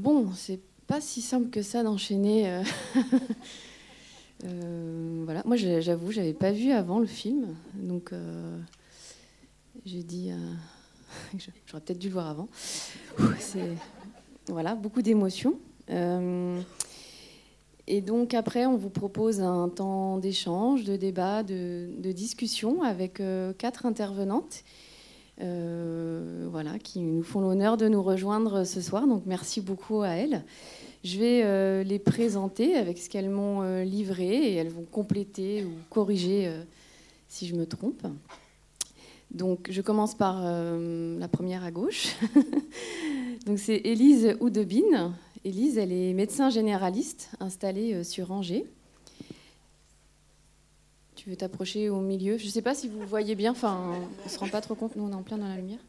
Bon, c'est pas si simple que ça d'enchaîner. euh. Euh, voilà, moi j'avoue, j'avais pas vu avant le film, donc euh, j'ai dit, j'aurais peut-être dû le voir avant. Voilà, beaucoup d'émotions. Et donc après, on vous propose un temps d'échange, de débat, de, discussion avec quatre intervenantes. Euh, voilà, qui nous font l'honneur de nous rejoindre ce soir. Donc merci beaucoup à elles. Je vais euh, les présenter avec ce qu'elles m'ont euh, livré et elles vont compléter ou corriger si je me trompe. Donc je commence par la première à gauche. Donc c'est Élise Oudebine. Élise, elle est médecin généraliste installée sur Angers. Tu veux t'approcher au milieu Je ne sais pas si vous voyez bien, enfin, on ne se rend pas trop compte, nous on est en plein dans la lumière.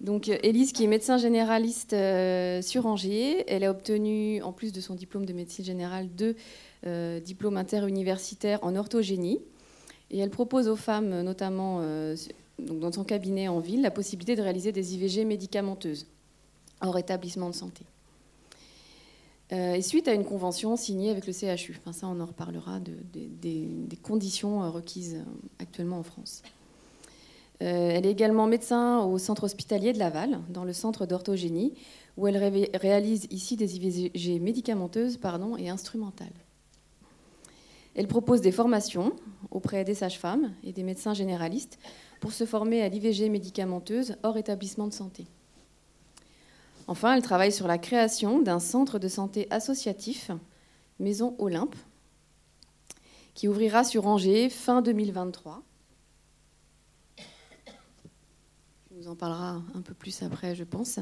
Donc euh, Élise, qui est médecin généraliste euh, sur Angers, elle a obtenu, en plus de son diplôme de médecine générale, deux euh, diplômes interuniversitaires en orthogénie. Et elle propose aux femmes, notamment dans son cabinet en ville, la possibilité de réaliser des IVG médicamenteuses hors établissement de santé. Euh, et suite à une convention signée avec le CHU, enfin ça on en reparlera de- de- des, conditions euh, requises euh, actuellement en France. Elle est également médecin au centre hospitalier de Laval, dans le centre d'orthogénie, où elle ré- réalise ici des IVG médicamenteuses pardon, et instrumentales. Elle propose des formations auprès des sages-femmes et des médecins généralistes pour se former à l'IVG médicamenteuse hors établissement de santé. Enfin, elle travaille sur la création d'un centre de santé associatif, Maison Olympe, qui ouvrira sur Angers fin 2023. On nous en parlera un peu plus après, je pense,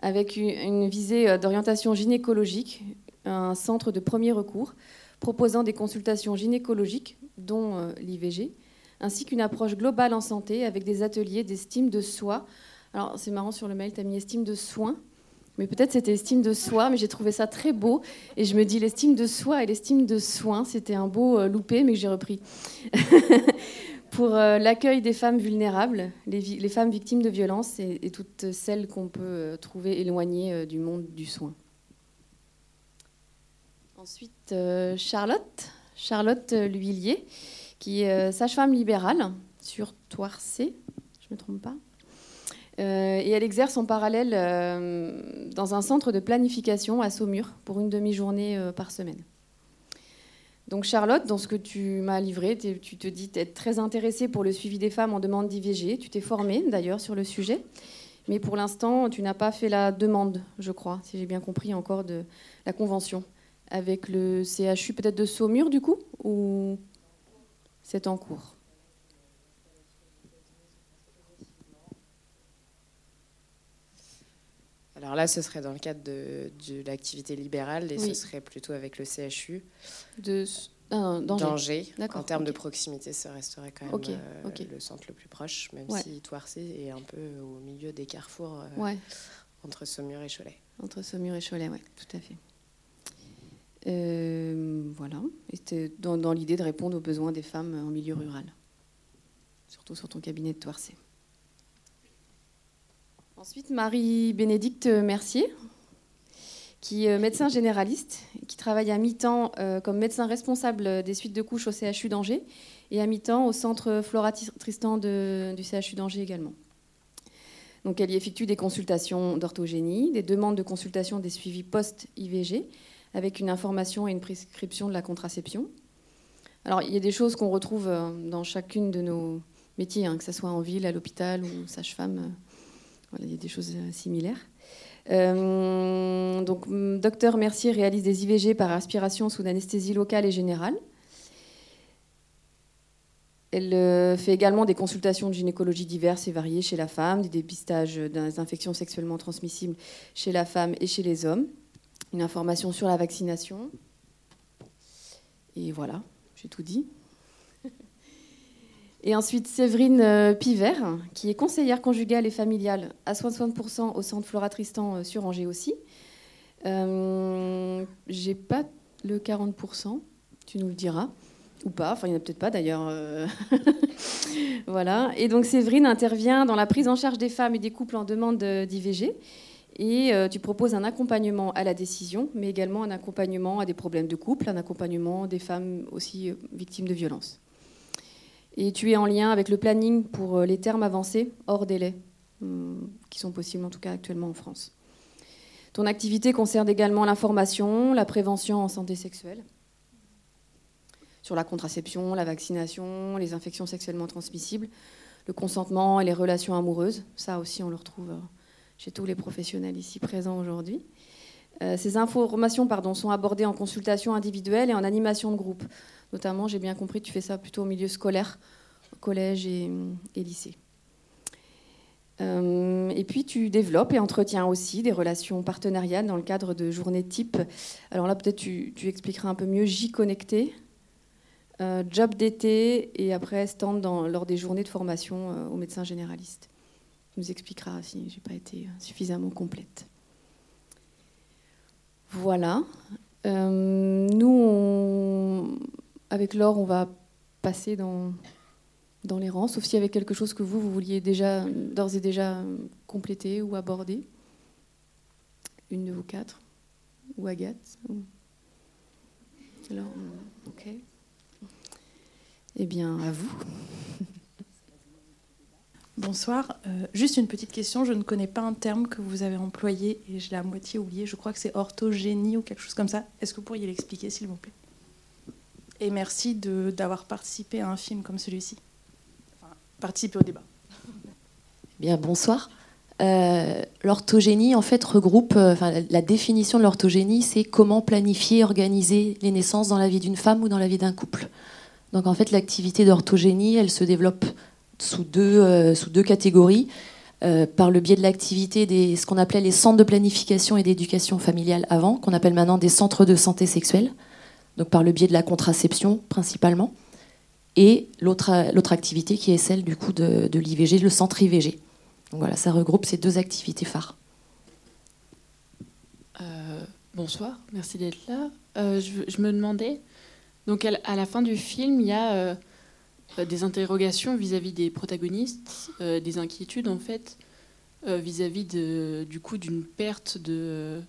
avec une- une visée euh, d'orientation gynécologique, un centre de premier recours proposant des consultations gynécologiques, dont euh, l'IVG, ainsi qu'une approche globale en santé avec des ateliers d'estime de soi. Alors, c'est marrant sur le mail, tu as mis estime de soins, mais peut-être c'était estime de soi, mais j'ai trouvé ça très beau. Et je me dis, l'estime de soi et l'estime de soins, c'était un beau euh, loupé, mais que j'ai repris. Pour euh, l'accueil des femmes vulnérables, les, femmes victimes de violences et, toutes celles qu'on peut euh, trouver éloignées du monde du soin. Ensuite, Charlotte, Charlotte L'Huillier, qui est sage-femme libérale sur Toircé, je ne me trompe pas? Euh, et elle exerce en parallèle euh, dans un centre de planification à Saumur pour une demi-journée euh, par semaine. Donc Charlotte, dans ce que tu m'as livré, tu te dis être très intéressée pour le suivi des femmes en demande d'IVG. Tu t'es formée d'ailleurs sur le sujet, mais pour l'instant, tu n'as pas fait la demande, je crois, si j'ai bien compris encore, de la convention avec le CHU peut-être de Saumur du coup, ou c'est en cours? Alors là, ce serait dans le cadre de, de l'activité libérale et Oui. ce serait plutôt avec le CHU de ah, d'Angers. En termes de proximité, ça resterait quand même euh, le centre le plus proche, même Ouais. si Toircé est un peu au milieu des carrefours euh, Ouais. entre Saumur et Cholet. Entre Saumur et Cholet, oui, tout à fait. Euh, voilà. Et C'était dans, dans l'idée de répondre aux besoins des femmes en milieu rural. Surtout sur ton cabinet de Toircé. Ensuite, Marie-Bénédicte Mercier, qui est médecin généraliste, qui travaille à mi-temps euh, comme médecin responsable des suites de couches au CHU d'Angers et à mi-temps au centre Flora Tristan du CHU d'Angers également. Donc, elle y effectue des consultations d'orthogénie, des demandes de consultation des suivis post-IVG, avec une information et une prescription de la contraception. Alors, il y a des choses qu'on retrouve euh, dans chacune de nos métiers, hein, que ce soit en ville, à l'hôpital ou sage-femme. Voilà, il y a des choses euh, similaires. Euh, donc, hum, docteur Mercier réalise des IVG par aspiration sous anesthésie locale et générale. Elle euh, fait également des consultations de gynécologie diverses et variées chez la femme, des dépistages des infections sexuellement transmissibles chez la femme et chez les hommes, une information sur la vaccination. Et voilà, j'ai tout dit. Et ensuite, Séverine euh, Pivert, qui est conseillère conjugale et familiale à 60% au centre Flora Tristan euh, sur Angers aussi. Euh, j'ai pas le 40%, tu nous le diras. Ou pas, enfin il n'y en a peut-être pas d'ailleurs. euh. voilà. Et donc Séverine intervient dans la prise en charge des femmes et des couples en demande de- d'IVG Et tu proposes un accompagnement à la décision, mais également un accompagnement à des problèmes de couple, un accompagnement des femmes aussi victimes de violences. Et tu es en lien avec le planning pour euh, les termes avancés hors délai, hum, qui sont possibles en tout cas actuellement en France. Ton activité concerne également l'information, la prévention en santé sexuelle, sur la contraception, la vaccination, les infections sexuellement transmissibles, le consentement et les relations amoureuses. Ça aussi, on le retrouve chez tous les professionnels ici présents aujourd'hui. Euh, ces informations sont abordées en consultation individuelle et en animation de groupe. Notamment, j'ai bien compris, tu fais ça plutôt au milieu scolaire, collège et, lycée. Euh, et puis tu développes et entretiens aussi des relations partenariales dans le cadre de journées type. Alors là, peut-être tu, expliqueras un peu mieux J connecté, euh, job d'été et après stand dans, lors des journées de formation aux médecins généralistes nous expliquera si j'ai pas été suffisamment complète. Voilà. Euh, nous, avec Laure, on va passer dans, dans les rangs, sauf s'il y avait quelque chose que vous, vous vouliez déjà, d'ores et déjà compléter ou aborder. Une de vous quatre Ou Agathe Alors, ok. Eh bien, à vous. Bonsoir. Euh, juste une petite question. Je ne connais pas un terme que vous avez employé et je l'ai à moitié oublié. Je crois que c'est orthogénie ou quelque chose comme ça. Est-ce que vous pourriez l'expliquer, s'il vous plaît? Et merci d'avoir participé à un film comme celui-ci. Enfin, participer au débat. Bien, bonsoir. Euh, l'orthogénie, en fait, regroupe. Euh, la définition de l'orthogénie, c'est comment planifier, organiser les naissances dans la vie d'une femme ou dans la vie d'un couple. Donc, en fait, l'activité d'orthogénie, elle se développe sous deux, euh, sous deux catégories. Par le biais de l'activité des ce qu'on appelait les centres de planification et d'éducation familiale avant, qu'on appelle maintenant des centres de santé sexuelle, donc par le biais de la contraception principalement, et l'autre activité qui est celle du coup de, l'IVG, le centre IVG. Donc voilà, ça regroupe ces deux activités phares. Euh, bonsoir, merci d'être là. je, me demandais, donc à, la fin du film, il y a euh, des interrogations vis-à-vis des protagonistes, euh, des inquiétudes en fait euh, vis-à-vis de, du coup d'une perte de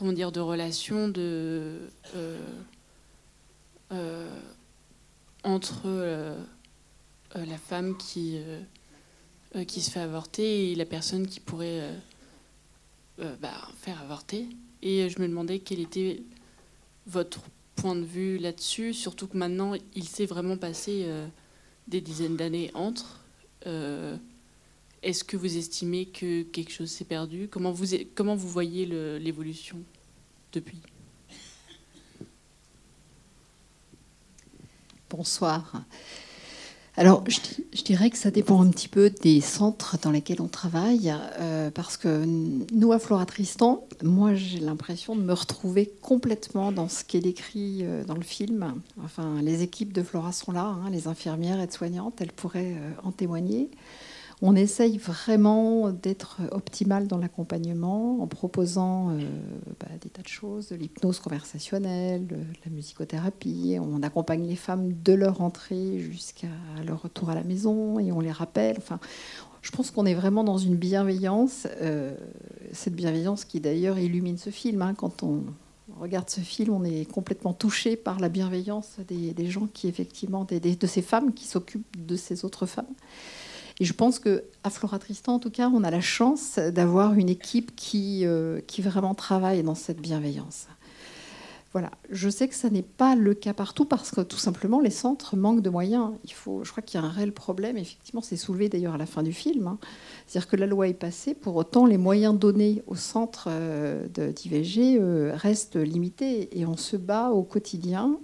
comment dire de relation de entre la femme qui se fait avorter et la personne qui pourrait bah, faire avorter et je me demandais quel était votre point de vue là-dessus, surtout que maintenant, il s'est vraiment passé euh, des dizaines d'années entre. Euh, est-ce que vous estimez que quelque chose s'est perdu? Comment vous, comment vous voyez l'évolution depuis? Bonsoir. Alors, je, dirais que ça dépend un petit peu des centres dans lesquels on travaille, euh, parce que nous, à Flora Tristan, moi, j'ai l'impression de me retrouver complètement dans ce qui est décrit euh, dans le film. Enfin, les équipes de Flora sont là, hein, les infirmières, aides-soignantes, elles pourraient euh, en témoigner. On essaye vraiment d'être optimal dans l'accompagnement en proposant euh, bah, des tas de choses, de l'hypnose conversationnelle, de la musicothérapie. On accompagne les femmes de leur entrée jusqu'à leur retour à la maison et on les rappelle. Enfin, je pense qu'on est vraiment dans une bienveillance, euh, cette bienveillance qui d'ailleurs illumine ce film. Hein. Quand on regarde ce film, on est complètement touché par la bienveillance des, gens qui, effectivement, de ces femmes qui s'occupent de ces autres femmes. Et je pense qu'à Flora Tristan, en tout cas, on a la chance d'avoir une équipe qui, euh, qui vraiment travaille dans cette bienveillance. Voilà, je sais que ça n'est pas le cas partout parce que tout simplement les centres manquent de moyens. Il faut, je crois qu'il y a un réel problème. Effectivement, c'est soulevé d'ailleurs à la fin du film. Hein. C'est-à-dire que la loi est passée, pour autant les moyens donnés aux centres euh, d'IVG euh, restent limités et on se bat au quotidien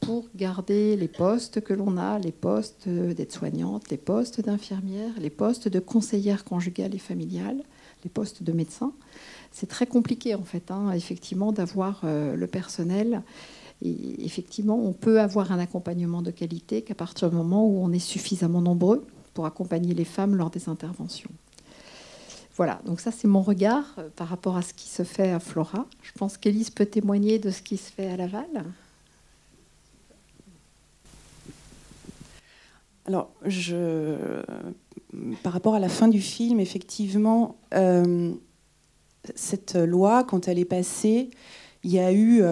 pour garder les postes que l'on a, les postes d'aide-soignante, les postes d'infirmière, les postes de conseillère conjugale et familiale, les postes de médecins. C'est très compliqué en fait, hein, effectivement, d'avoir euh, le personnel. Effectivement, on peut avoir un accompagnement de qualité qu'à partir du moment où on est suffisamment nombreux pour accompagner les femmes lors des interventions. Voilà, donc ça c'est mon regard euh, par rapport à ce qui se fait à Flora. Je pense qu'Élise peut témoigner de ce qui se fait à Laval. Alors, je, par rapport à la fin du film, effectivement, euh, cette loi, quand elle est passée, il y a eu,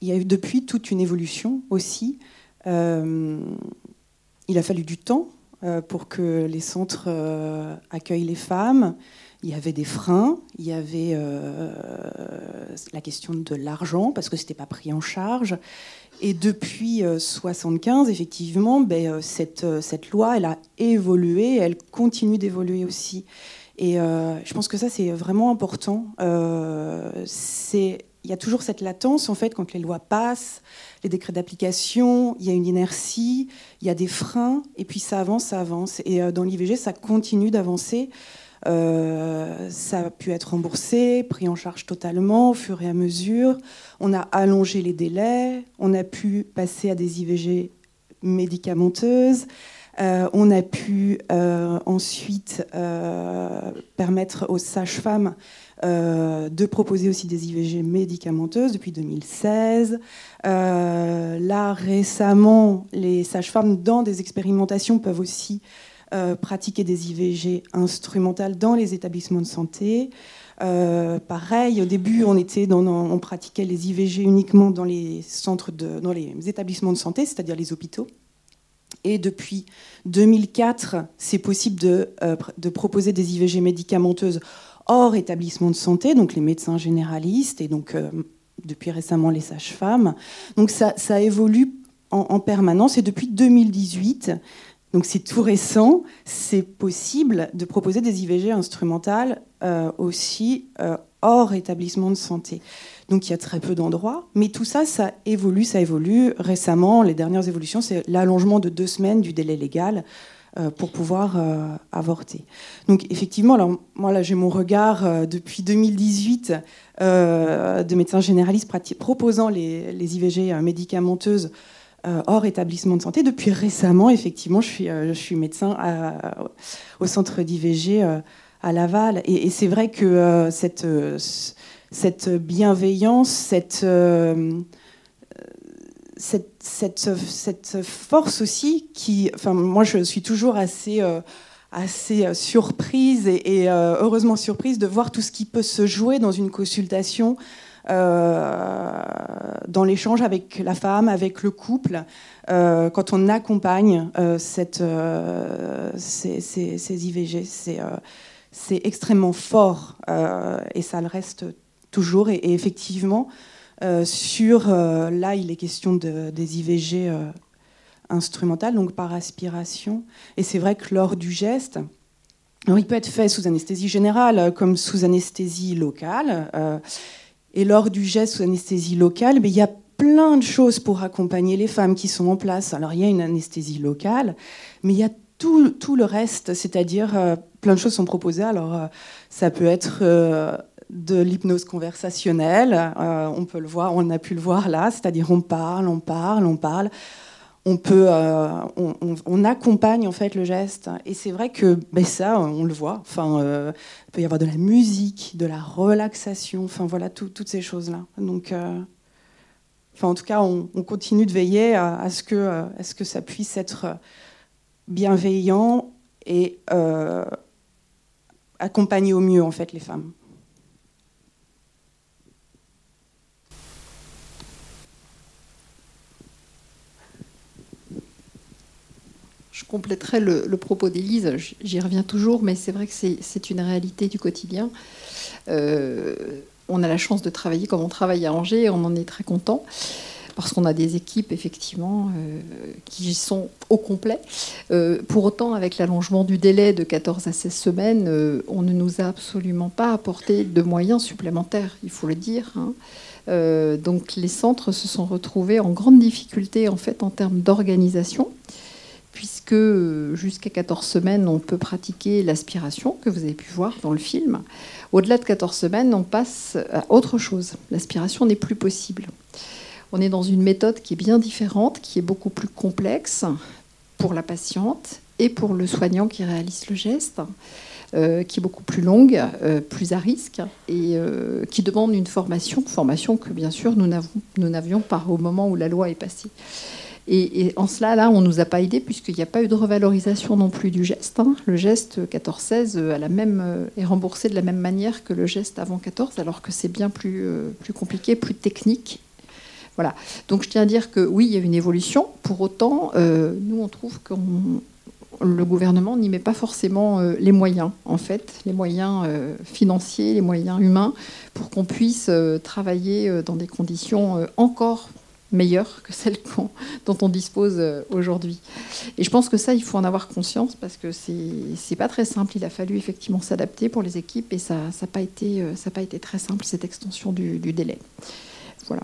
il y a eu depuis toute une évolution aussi. il a fallu du temps pour que les centres accueillent les femmes il y avait des freins, il y avait euh, la question de l'argent, parce que ce n'était pas pris en charge. Et depuis 1975, euh, effectivement, ben, euh, cette, cette loi, elle a évolué, elle continue d'évoluer aussi. Et je pense que ça, c'est vraiment important. Il y a toujours cette latence, en fait, quand les lois passent, les décrets d'application, il y a une inertie, il y a des freins, et puis ça avance, ça avance. Et dans l'IVG, ça continue d'avancer. Euh, ça a pu être remboursé, pris en charge totalement au fur et à mesure. On a allongé les délais, on a pu passer à des IVG médicamenteuses. Euh, on a pu euh, ensuite permettre aux sages-femmes de proposer aussi des IVG médicamenteuses depuis 2016. là, récemment, les sages-femmes, dans des expérimentations, peuvent aussi euh, pratiquer des IVG instrumentales dans les établissements de santé. Euh, pareil, au début, on, était on pratiquait les IVG uniquement dans les centres dans les établissements de santé, c'est-à-dire les hôpitaux. Et depuis 2004, c'est possible euh, de, proposer des IVG médicamenteuses hors établissement de santé, donc les médecins généralistes et donc depuis récemment les sages-femmes. Donc ça, évolue en, en, permanence et depuis 2018, donc c'est tout récent, c'est possible de proposer des IVG instrumentales euh, aussi euh, hors établissement de santé. Donc il y a très peu d'endroits, mais tout ça, ça évolue, ça évolue. Récemment, les dernières évolutions, c'est l'allongement de deux semaines du délai légal euh, pour pouvoir avorter. Donc effectivement, alors moi là j'ai mon regard depuis 2018 de médecins généralistes proposant les, IVG médicamenteuses euh, hors établissement de santé. Depuis récemment, effectivement, je suis, euh, médecin au centre d'IVG euh, à Laval. Et, c'est vrai que cette bienveillance, cette, cette, force aussi, qui, enfin, moi, je suis toujours assez assez surprise et, et heureusement surprise de voir tout ce qui peut se jouer dans une consultation euh, dans l'échange avec la femme, avec le couple, euh, quand on accompagne euh, ces, IVG. C'est extrêmement fort et ça le reste toujours. Et, effectivement, sur là, il est question de, des IVG instrumentales, donc par aspiration. Et c'est vrai que lors du geste, il peut être fait sous anesthésie générale comme sous anesthésie locale. Et lors du geste sous anesthésie locale, mais il y a plein de choses pour accompagner les femmes qui sont en place. Alors il y a une anesthésie locale, mais il y a tout, le reste, c'est-à-dire euh, plein de choses sont proposées. Alors euh, ça peut être euh, de l'hypnose conversationnelle, on peut le voir, on a pu le voir là, c'est-à-dire on parle, on parle, on parle on peut, euh, on, accompagne en fait le geste. Et c'est vrai que ben ça, on le voit. Enfin, euh, il peut y avoir de la musique, de la relaxation. Enfin voilà, toutes ces choses là. Donc, euh, enfin en tout cas, on, continue de veiller à, ce que, à ce que ça puisse être bienveillant et accompagner au mieux en fait les femmes. Compléterai le, propos d'Élise, j'y reviens toujours, mais c'est vrai que c'est une réalité du quotidien. Euh, on a la chance de travailler comme on travaille à Angers, et on en est très content, parce qu'on a des équipes, effectivement, euh, qui sont au complet. Euh, pour autant, avec l'allongement du délai de 14 à 16 semaines, on ne nous a absolument pas apporté de moyens supplémentaires, il faut le dire. Hein. donc les centres se sont retrouvés en grande difficulté en fait en termes d'organisation puisque euh, jusqu'à 14 semaines, on peut pratiquer l'aspiration, que vous avez pu voir dans le film. Au-delà de 14 semaines, on passe à autre chose. L'aspiration n'est plus possible. On est dans une méthode qui est bien différente, qui est beaucoup plus complexe pour la patiente et pour le soignant qui réalise le geste, euh, qui est beaucoup plus longue, euh, plus à risque et qui demande une formation, formation que bien sûr nous n'avions pas au moment où la loi est passée. Et, en cela, là, on ne nous a pas aidé puisqu'il n'y a pas eu de revalorisation non plus du geste. Hein. Le geste 14-16 euh, est remboursé de la même manière que le geste avant 14, alors que c'est bien plus, euh, plus compliqué, plus technique. Voilà. Donc je tiens à dire que oui, il y a une évolution. Pour autant, euh, nous, on trouve que le gouvernement n'y met pas forcément les moyens, en fait, les moyens financiers, les moyens humains, pour qu'on puisse travailler dans des conditions encore meilleure que celle dont on dispose euh, aujourd'hui. Et je pense que ça, il faut en avoir conscience parce que c'est pas très simple. Il a fallu effectivement s'adapter pour les équipes et ça n'a pas, été, euh, pas été très simple, cette extension du, délai. Voilà.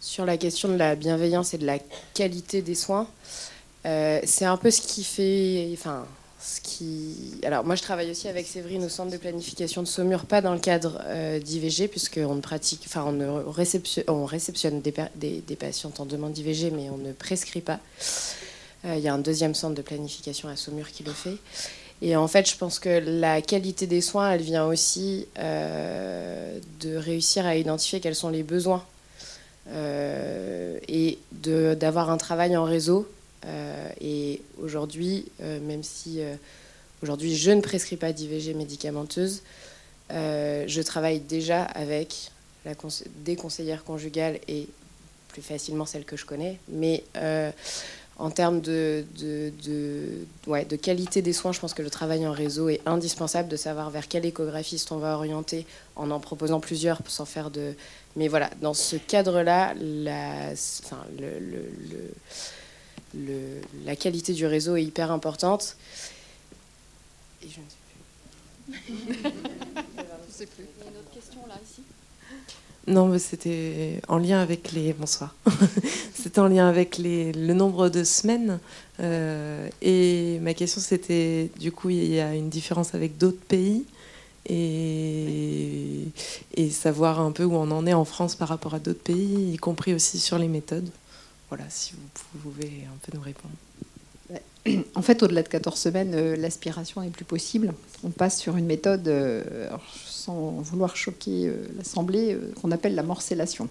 Sur la question de la bienveillance et de la qualité des soins, euh, c'est un peu ce qui fait. Enfin, Alors moi je travaille aussi avec Séverine au centre de planification de Saumur, pas dans le cadre euh, d'IVG, puisqu'on ne pratique, enfin on, réceptionne, on réceptionne des, des, patientes en demande d'IVG, mais on ne prescrit pas. Euh, il y a un deuxième centre de planification à Saumur qui le fait. Et en fait, je pense que la qualité des soins, elle vient aussi euh, de réussir à identifier quels sont les besoins et d'avoir un travail en réseau et aujourd'hui, euh, même si euh, aujourd'hui je ne prescris pas d'IVG médicamenteuse, je travaille déjà avec des conseillères conjugales et plus facilement celles que je connais. Mais en termes de, qualité des soins, je pense que le travail en réseau est indispensable de savoir vers quel échographiste on va orienter en en proposant plusieurs sans faire de. Mais voilà, dans ce cadre-là, enfin, le la qualité du réseau est hyper importante. Et je ne sais plus. sais plus. Il y a une autre question là, ici? Non, mais c'était en lien avec les. Bonsoir. c'était en lien avec les... le nombre de semaines. Euh, et ma question, c'était du coup, il y a une différence avec d'autres pays et... et savoir un peu où on en est en France par rapport à d'autres pays, y compris aussi sur les méthodes. Voilà, si vous pouvez un peu nous répondre. En fait, au-delà de 14 semaines, euh, l'aspiration n'est plus possible. On passe sur une méthode, euh, sans vouloir choquer euh, l'Assemblée, qu'on appelle la morcellation.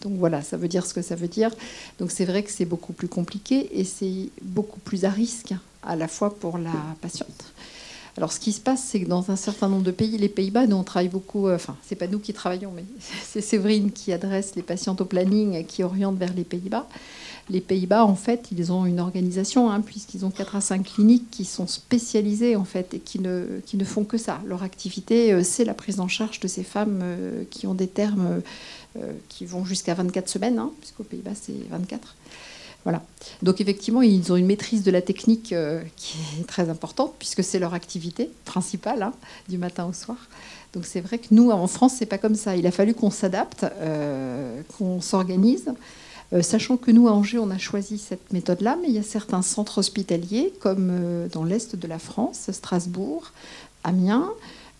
Donc voilà, ça veut dire ce que ça veut dire. Donc c'est vrai que c'est beaucoup plus compliqué et c'est beaucoup plus à risque à la fois pour la patiente alors, ce qui se passe, c'est que dans un certain nombre de pays, les Pays-Bas, nous on travaille beaucoup. Euh, enfin, c'est pas nous qui travaillons, mais c'est Séverine qui adresse les patientes au planning, et qui oriente vers les Pays-Bas. Les Pays-Bas, en fait, ils ont une organisation, hein, puisqu'ils ont 4 à 5 cliniques qui sont spécialisées, en fait, et qui ne, font que ça. Leur activité, euh, c'est la prise en charge de ces femmes euh, qui ont des termes qui vont jusqu'à 24 semaines, hein, puisqu'aux Pays-Bas, c'est 24. Voilà. Donc effectivement, ils ont une maîtrise de la technique euh, qui est très importante puisque c'est leur activité principale hein, du matin au soir. Donc c'est vrai que nous, en France, c'est pas comme ça. Il a fallu qu'on s'adapte, euh, qu'on s'organise. Euh, sachant que nous, à Angers, on a choisi cette méthode-là, mais il y a certains centres hospitaliers, comme dans l'Est de la France, Strasbourg, Amiens,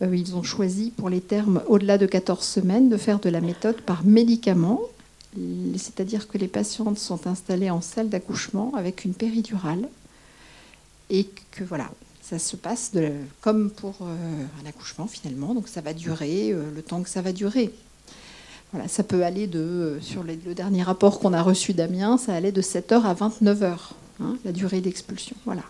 ils ont choisi pour les termes au-delà de 14 semaines de faire de la méthode par médicament c'est-à-dire que les patientes sont installées en salle d'accouchement avec une péridurale et que voilà, ça se passe comme pour euh, un accouchement finalement, donc ça va durer euh, le temps que ça va durer. Voilà, ça peut aller de, euh, sur le dernier rapport qu'on a reçu d'Amiens, ça allait de 7h à 29h, hein, la durée d'expulsion. Voilà.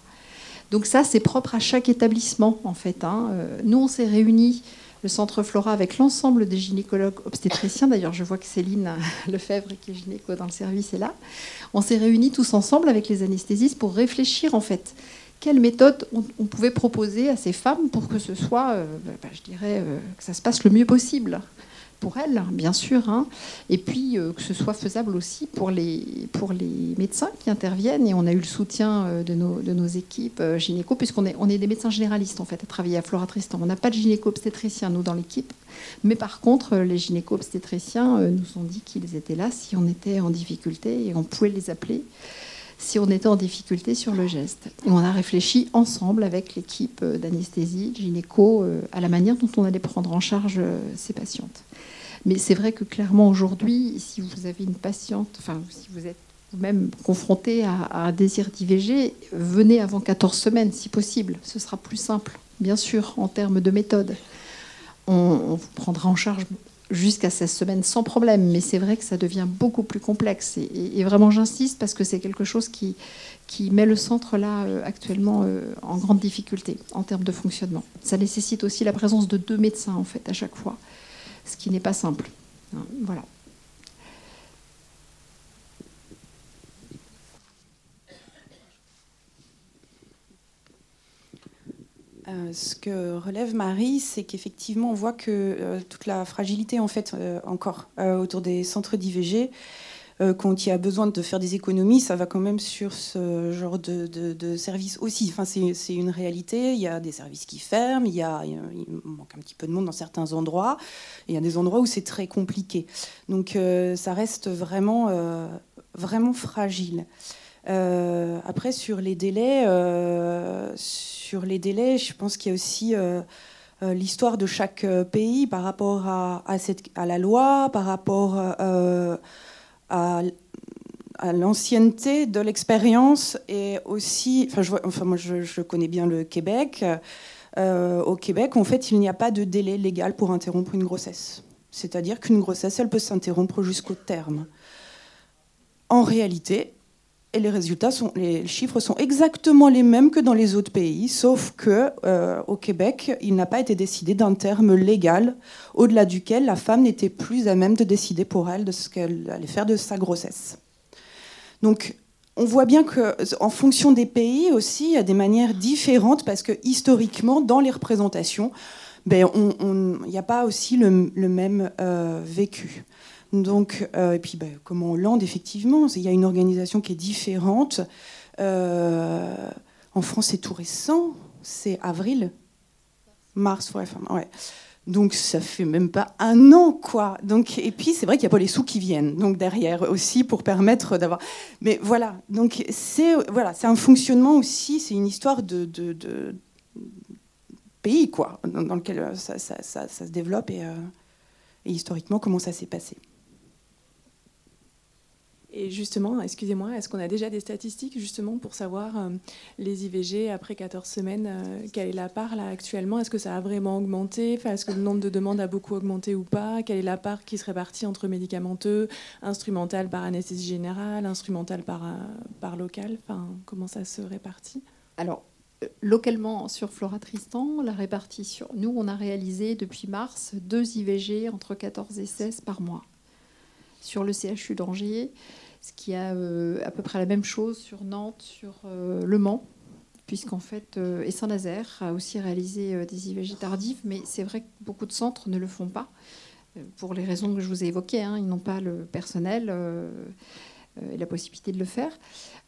Donc ça, c'est propre à chaque établissement en fait. Hein. nous, on s'est réunis le centre Flora avec l'ensemble des gynécologues obstétriciens. D'ailleurs, je vois que Céline Lefebvre, qui est gynéco dans le service, est là. On s'est réunis tous ensemble avec les anesthésistes pour réfléchir en fait quelle méthode on, pouvait proposer à ces femmes pour que ce soit, euh, bah, je dirais, euh, que ça se passe le mieux possible pour elles, bien sûr, hein. et puis euh, que ce soit faisable aussi pour les, pour les médecins qui interviennent. Et on a eu le soutien euh, de, nos, de nos équipes euh, gynéco, puisqu'on est, on est des médecins généralistes en fait à travailler à Flora Tristan. On n'a pas de gynéco-obstétriciens, nous, dans l'équipe, mais par contre, les gynéco-obstétriciens nous ont dit qu'ils étaient là si on était en difficulté et on pouvait les appeler si on était en difficulté sur le geste. Et on a réfléchi ensemble avec l'équipe d'anesthésie, gynéco, à la manière dont on allait prendre en charge ces patientes. Mais c'est vrai que clairement aujourd'hui, si vous avez une patiente, enfin si vous êtes vous-même confronté à, un désir d'IVG, venez avant 14 semaines si possible. Ce sera plus simple, bien sûr, en termes de méthode. On, vous prendra en charge jusqu'à 16 semaines sans problème, mais c'est vrai que ça devient beaucoup plus complexe. Et, vraiment, j'insiste parce que c'est quelque chose qui, met le centre là euh, actuellement euh, en grande difficulté en termes de fonctionnement. Ça nécessite aussi la présence de deux médecins en fait à chaque fois, ce qui n'est pas simple. Hein, voilà. Euh, ce que relève Marie, c'est qu'effectivement, on voit que euh, toute la fragilité, en fait, euh, encore autour des centres d'IVG, quand il y a besoin de faire des économies, ça va quand même sur ce genre de, de, services aussi. Enfin, c'est une réalité. Il y a des services qui ferment, il, y a, manque un petit peu de monde dans certains endroits, il y a des endroits où c'est très compliqué. Donc, ça reste vraiment, vraiment fragile. après, sur les délais, sur les délais, je pense qu'il y a aussi euh, euh, l'histoire de chaque euh, pays par rapport à, à la loi, par rapport à, l'ancienneté de l'expérience et aussi, enfin, moi je, connais bien le Québec. au Québec, en fait, il n'y a pas de délai légal pour interrompre une grossesse. C'est-à-dire qu'une grossesse, elle peut s'interrompre jusqu'au terme. En réalité, et les résultats sont, les chiffres sont exactement les mêmes que dans les autres pays, sauf que euh, au Québec, il n'a pas été décidé d'un terme légal au-delà duquel la femme n'était plus à même de décider pour elle de ce qu'elle allait faire de sa grossesse. Donc, on voit bien que, en fonction des pays aussi, il y a des manières différentes parce que historiquement, dans les représentations, ben, il n'y a pas aussi le, même euh, vécu. Donc, euh, et puis, ben, comme en Hollande, effectivement, il y a une organisation qui est différente. Euh, en France, c'est tout récent, c'est avril, mars, ouais. Donc ça fait même pas un an, quoi. Donc et puis c'est vrai qu'il n'y a pas les sous qui viennent, donc derrière aussi pour permettre d'avoir. Mais voilà, donc c'est voilà, c'est un fonctionnement aussi, c'est une histoire de, pays, quoi, dans, lequel ça, ça, se développe euh, et historiquement comment ça s'est passé. Et justement, excusez-moi, est-ce qu'on a déjà des statistiques justement pour savoir euh, les IVG après 14 semaines, euh, quelle est la part là actuellement? Est-ce que ça a vraiment augmenté? Est-ce que le nombre de demandes a beaucoup augmenté ou pas? Quelle est la part qui se répartit entre médicamenteux, instrumental par anesthésie générale, instrumental par, euh, par local? Enfin, Comment ça se répartit? Alors, localement sur Flora Tristan, la répartition, nous on a réalisé depuis mars deux IVG entre 14 et 16 par mois. Sur le CHU d'Angers ce qui a euh, à peu près la même chose sur Nantes, sur euh, Le Mans, puisqu'en fait, euh, et Saint-Nazaire a aussi réalisé des IVG tardives, mais c'est vrai que beaucoup de centres ne le font pas, pour les raisons que je vous ai évoquées. Hein. ils n'ont pas le personnel et la possibilité de le faire.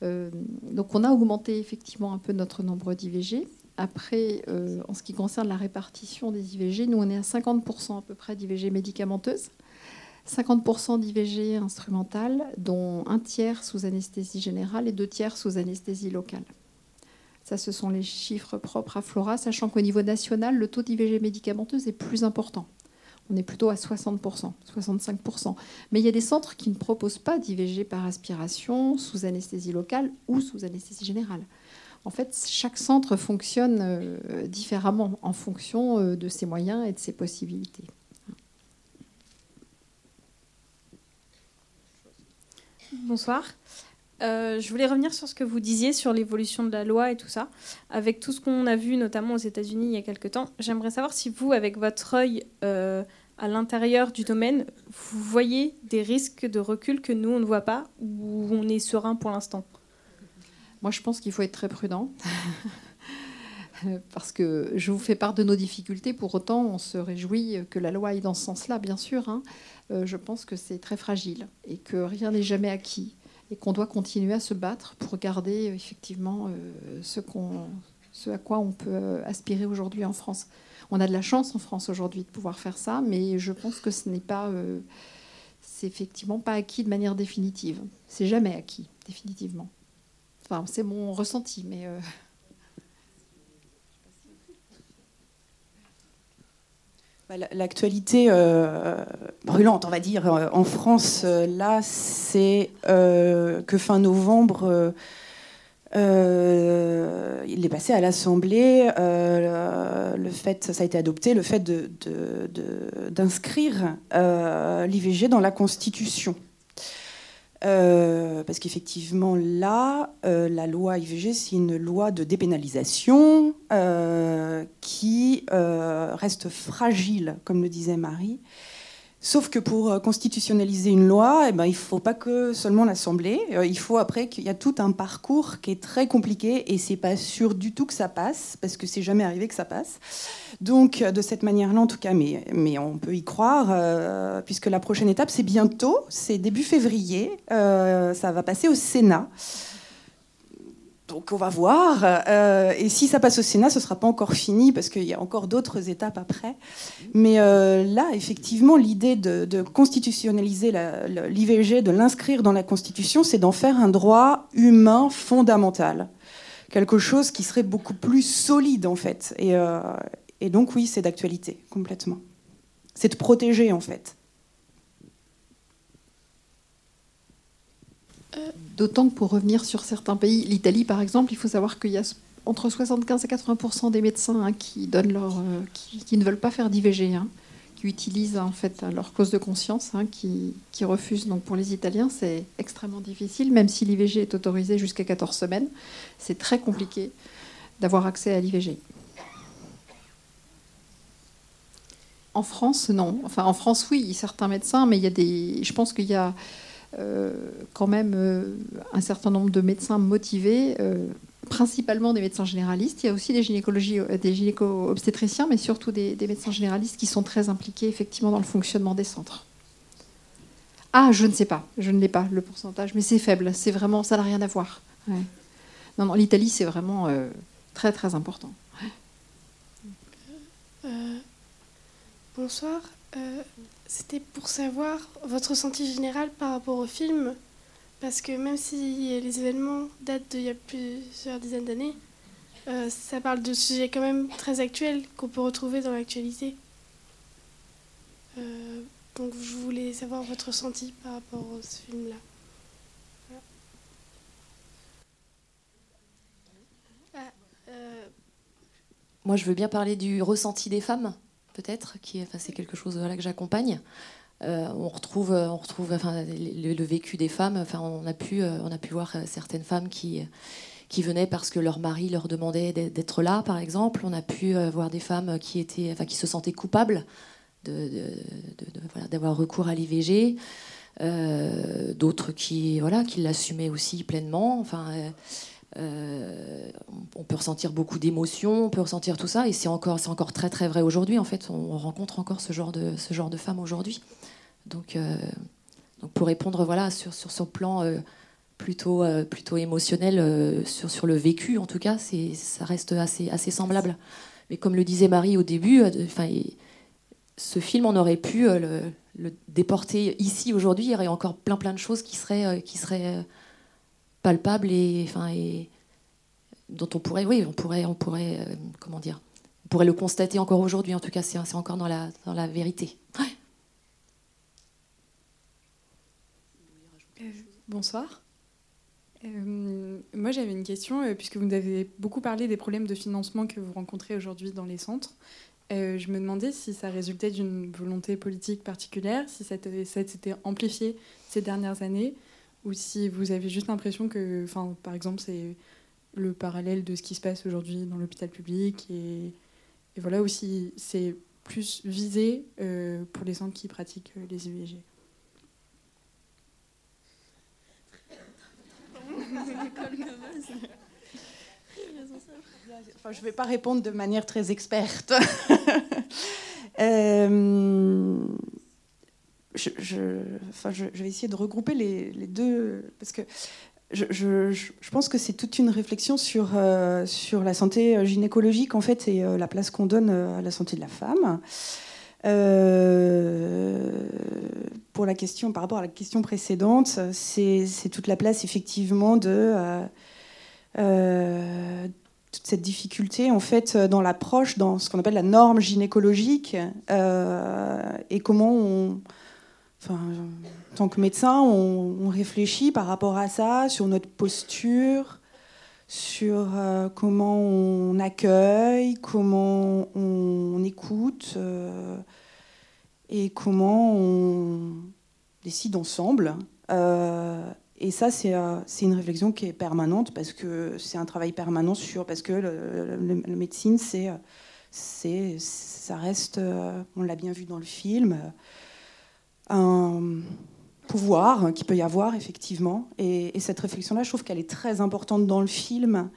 donc on a augmenté effectivement un peu notre nombre d'IVG. Après, en ce qui concerne la répartition des IVG, nous on est à 50% à peu près d'IVG médicamenteuses. 50% d'IVG instrumentale, dont un tiers sous anesthésie générale et deux tiers sous anesthésie locale. Ça, ce sont les chiffres propres à Flora, sachant qu'au niveau national, le taux d'IVG médicamenteuse est plus important. On est plutôt à 60%, 65%. Mais il y a des centres qui ne proposent pas d'IVG par aspiration, sous anesthésie locale ou sous anesthésie générale. En fait, chaque centre fonctionne euh, différemment en fonction euh, de ses moyens et de ses possibilités. Bonsoir. Euh, je voulais revenir sur ce que vous disiez sur l'évolution de la loi et tout ça. Avec tout ce qu'on a vu, notamment aux États-Unis il y a quelques temps, j'aimerais savoir si vous, avec votre œil euh, à l'intérieur du domaine, vous voyez des risques de recul que nous, on ne voit pas, ou on est serein pour l'instant? Moi, je pense qu'il faut être très prudent. Parce que je vous fais part de nos difficultés, pour autant, on se réjouit que la loi aille dans ce sens-là, bien sûr. Hein. Euh, je pense que c'est très fragile et que rien n'est jamais acquis et qu'on doit continuer à se battre pour garder effectivement euh, ce, à quoi on peut aspirer aujourd'hui en France. On a de la chance en France aujourd'hui de pouvoir faire ça, mais je pense que ce n'est pas, euh, c'est effectivement pas acquis de manière définitive. C'est jamais acquis définitivement. Enfin, c'est mon ressenti, mais l'actualité euh, brûlante, on va dire, euh, en France, euh, là, c'est que fin novembre, il est passé à l'Assemblée. Le fait, ça a été adopté, le fait d'inscrire euh, l'IVG dans la Constitution. Parce qu'effectivement, là, la loi IVG, c'est une loi de dépénalisation qui reste fragile, comme le disait Marie, Sauf que pour euh, constitutionnaliser une loi, eh ben, il ne faut pas que seulement l'Assemblée. Euh, il faut après qu'il y a tout un parcours qui est très compliqué et c'est pas sûr du tout que ça passe parce que c'est jamais arrivé que ça passe. Donc de cette manière-là, en tout cas, mais, mais on peut y croire euh, puisque la prochaine étape c'est bientôt, c'est début février. ça va passer au Sénat. Donc on va voir. Euh, et si ça passe au Sénat, ce ne sera pas encore fini parce qu'il y a encore d'autres étapes après. Mais euh, là, effectivement, l'idée de, constitutionnaliser l'IVG, de l'inscrire dans la Constitution, c'est d'en faire un droit humain fondamental. Quelque chose qui serait beaucoup plus solide, en fait. Et, euh, et donc, oui, c'est d'actualité, complètement. C'est de protéger, en fait. D'autant que pour revenir sur certains pays, l'Italie par exemple, il faut savoir qu'il y a entre 75 et 80% des médecins hein, euh, qui, ne veulent pas faire d'IVG, hein, qui utilisent en fait leur cause de conscience, hein, qui, refusent. Donc pour les Italiens, c'est extrêmement difficile, même si l'IVG est autorisé jusqu'à 14 semaines, c'est très compliqué d'avoir accès à l'IVG. En France, non. Enfin, en France, oui, certains médecins, mais il y a des. Je pense qu'il y a euh, quand même euh, un certain nombre de médecins motivés, euh, principalement des médecins généralistes. Il y a aussi des, gynécologies, des gynéco-obstétriciens, mais surtout des, médecins généralistes qui sont très impliqués effectivement dans le fonctionnement des centres. Ah, je ne sais pas, je ne l'ai pas le pourcentage, mais c'est faible. C'est vraiment, ça n'a rien à voir. Non, non, l'Italie, c'est vraiment très très important. bonsoir. C'était pour savoir votre ressenti général par rapport au film, parce que même si les événements datent d'il y a plusieurs dizaines d'années, euh, ça parle de sujets quand même très actuels qu'on peut retrouver dans l'actualité. Euh, donc je voulais savoir votre ressenti par rapport à ce film-là. Ah, euh, Moi, je veux bien parler du ressenti des femmes peut-être, qui enfin, c'est quelque chose voilà, que j'accompagne. Euh, on retrouve, on retrouve enfin, le, vécu des femmes. Enfin, on a pu, euh, on a pu voir euh, certaines femmes qui, qui venaient parce que leur mari leur demandait d'être là, par exemple. On a pu voir des femmes qui étaient, enfin, qui se sentaient coupables de, voilà, d'avoir recours à l'IVG. d'autres qui, voilà, qui l'assumaient aussi pleinement. Enfin. Euh, on peut ressentir beaucoup d'émotions, on peut ressentir tout ça, et c'est encore, c'est encore très très vrai aujourd'hui. En fait, on rencontre encore ce genre de, ce genre de femmes aujourd'hui. Donc, euh, donc, pour répondre voilà sur, sur son plan euh, plutôt, plutôt émotionnel, sur, sur le vécu en tout cas, c'est, ça reste assez, assez semblable. Mais comme le disait Marie au début, ce film, on aurait pu le, le, déporter ici aujourd'hui. Il y aurait encore plein plein de choses qui seraient, qui seraient palpable et, dont on pourrait, oui, on pourrait, on pourrait, euh, comment dire, pourrait le constater encore aujourd'hui. En tout cas, c'est encore dans la, dans la vérité. Euh, bonsoir. Euh, moi, j'avais une question, puisque vous avez beaucoup parlé des problèmes de financement que vous rencontrez aujourd'hui dans les centres. je me demandais si ça résultait d'une volonté politique particulière, si ça s'était amplifié ces dernières années, ou si vous avez juste l'impression que, enfin, par exemple, c'est le parallèle de ce qui se passe aujourd'hui dans l'hôpital public, et, voilà, aussi c'est plus visé euh, pour les centres qui pratiquent euh, les IVG. Enfin, je ne vais pas répondre de manière très experte. euh, je, vais essayer de regrouper les, deux, parce que je, pense que c'est toute une réflexion sur, euh, la santé gynécologique, en fait, et euh, la place qu'on donne euh, à la santé de la femme. pour la question, par rapport à la question précédente, c'est toute la place, effectivement, de toute cette difficulté en fait dans l'approche, dans ce qu'on appelle la norme gynécologique, et comment on, Enfin, en tant que médecin, on, réfléchit par rapport à ça, sur notre posture, sur euh, comment on accueille, comment on, écoute euh, et comment on décide ensemble. Euh, et ça, c'est une réflexion qui est permanente parce que c'est un travail permanent sur parce que la médecine, c'est ça reste, on l'a bien vu dans le film, un pouvoir qu'il peut y avoir, effectivement. Et, cette réflexion-là, je trouve qu'elle est très importante dans le film.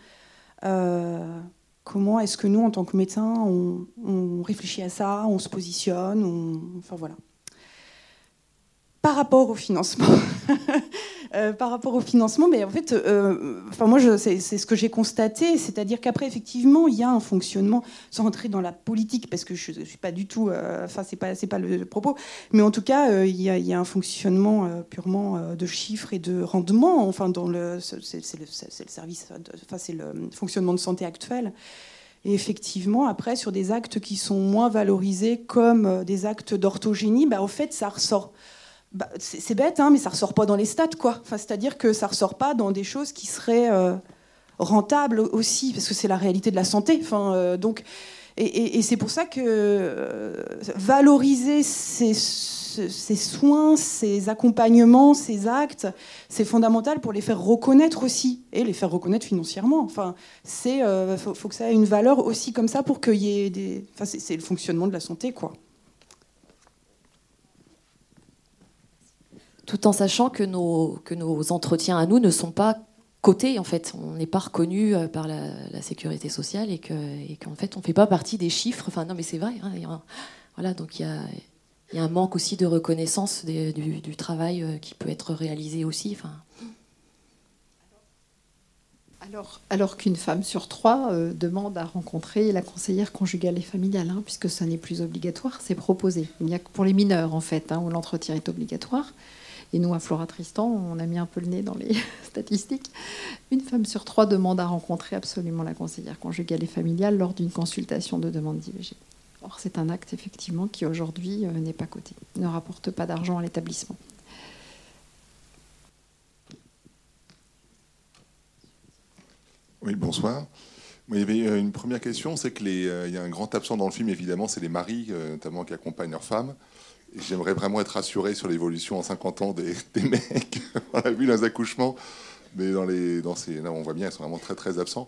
Euh, comment est-ce que nous, en tant que médecins, on, réfléchit à ça, on se positionne, enfin voilà. Par rapport au financement, Euh, par rapport au financement, mais en fait, euh, enfin moi, c'est ce que j'ai constaté, c'est-à-dire qu'après, effectivement, il y a un fonctionnement, sans rentrer dans la politique, parce que je ne suis pas du tout, euh, enfin, c'est pas, pas le propos, mais en tout cas, il y, a, un fonctionnement purement de chiffres et de rendement, enfin, dans le, c'est le, le, service, enfin, c'est le fonctionnement de santé actuel. Et effectivement, après, sur des actes qui sont moins valorisés comme des actes d'orthogénie, bah, en fait, ça ressort bah, c'est bête, hein, mais ça ressort pas dans les stats, quoi. C'est-à-dire que ça ressort pas dans des choses qui seraient euh, rentables aussi, parce que c'est la réalité de la santé. Euh, donc, et, c'est pour ça que euh, valoriser ces, soins, ces accompagnements, ces actes, c'est fondamental pour les faire reconnaître aussi et les faire reconnaître financièrement. Enfin, faut, que ça ait une valeur aussi comme ça pour qu'il y ait des. C'est le fonctionnement de la santé, quoi. Tout en sachant que nos, que nos entretiens à nous ne sont pas cotés en fait. On n'est pas reconnu euh, par la, sécurité sociale et qu'en et fait on ne fait pas partie des chiffres. Enfin non mais c'est vrai. Hein, voilà donc il y a, y a, un manque aussi de reconnaissance du, du, travail euh, qui peut être réalisé aussi. Enfin. Alors, alors qu'une femme sur trois euh, demande à rencontrer la conseillère conjugale et familiale, hein, puisque ça n'est plus obligatoire, c'est proposé. Il n'y a que pour les mineurs, en fait, hein, où l'entretien est obligatoire. Et nous, à Flora Tristan, on a mis un peu le nez dans les statistiques. Une femme sur trois demande à rencontrer absolument la conseillère conjugale et familiale lors d'une consultation de demande d'IVG. Or, c'est un acte, effectivement, qui aujourd'hui euh, n'est pas coté, ne rapporte pas d'argent à l'établissement. Oui, bonsoir. il y avait euh, une première question, c'est qu'il euh, y a un grand absent dans le film, évidemment, c'est les maris, notamment qui accompagnent leurs femmes. J'aimerais vraiment être rassuré sur l'évolution en 50 ans des, mecs. on a vu les accouchements, mais dans les, dans ces, là, on voit bien, ils sont vraiment très très absents.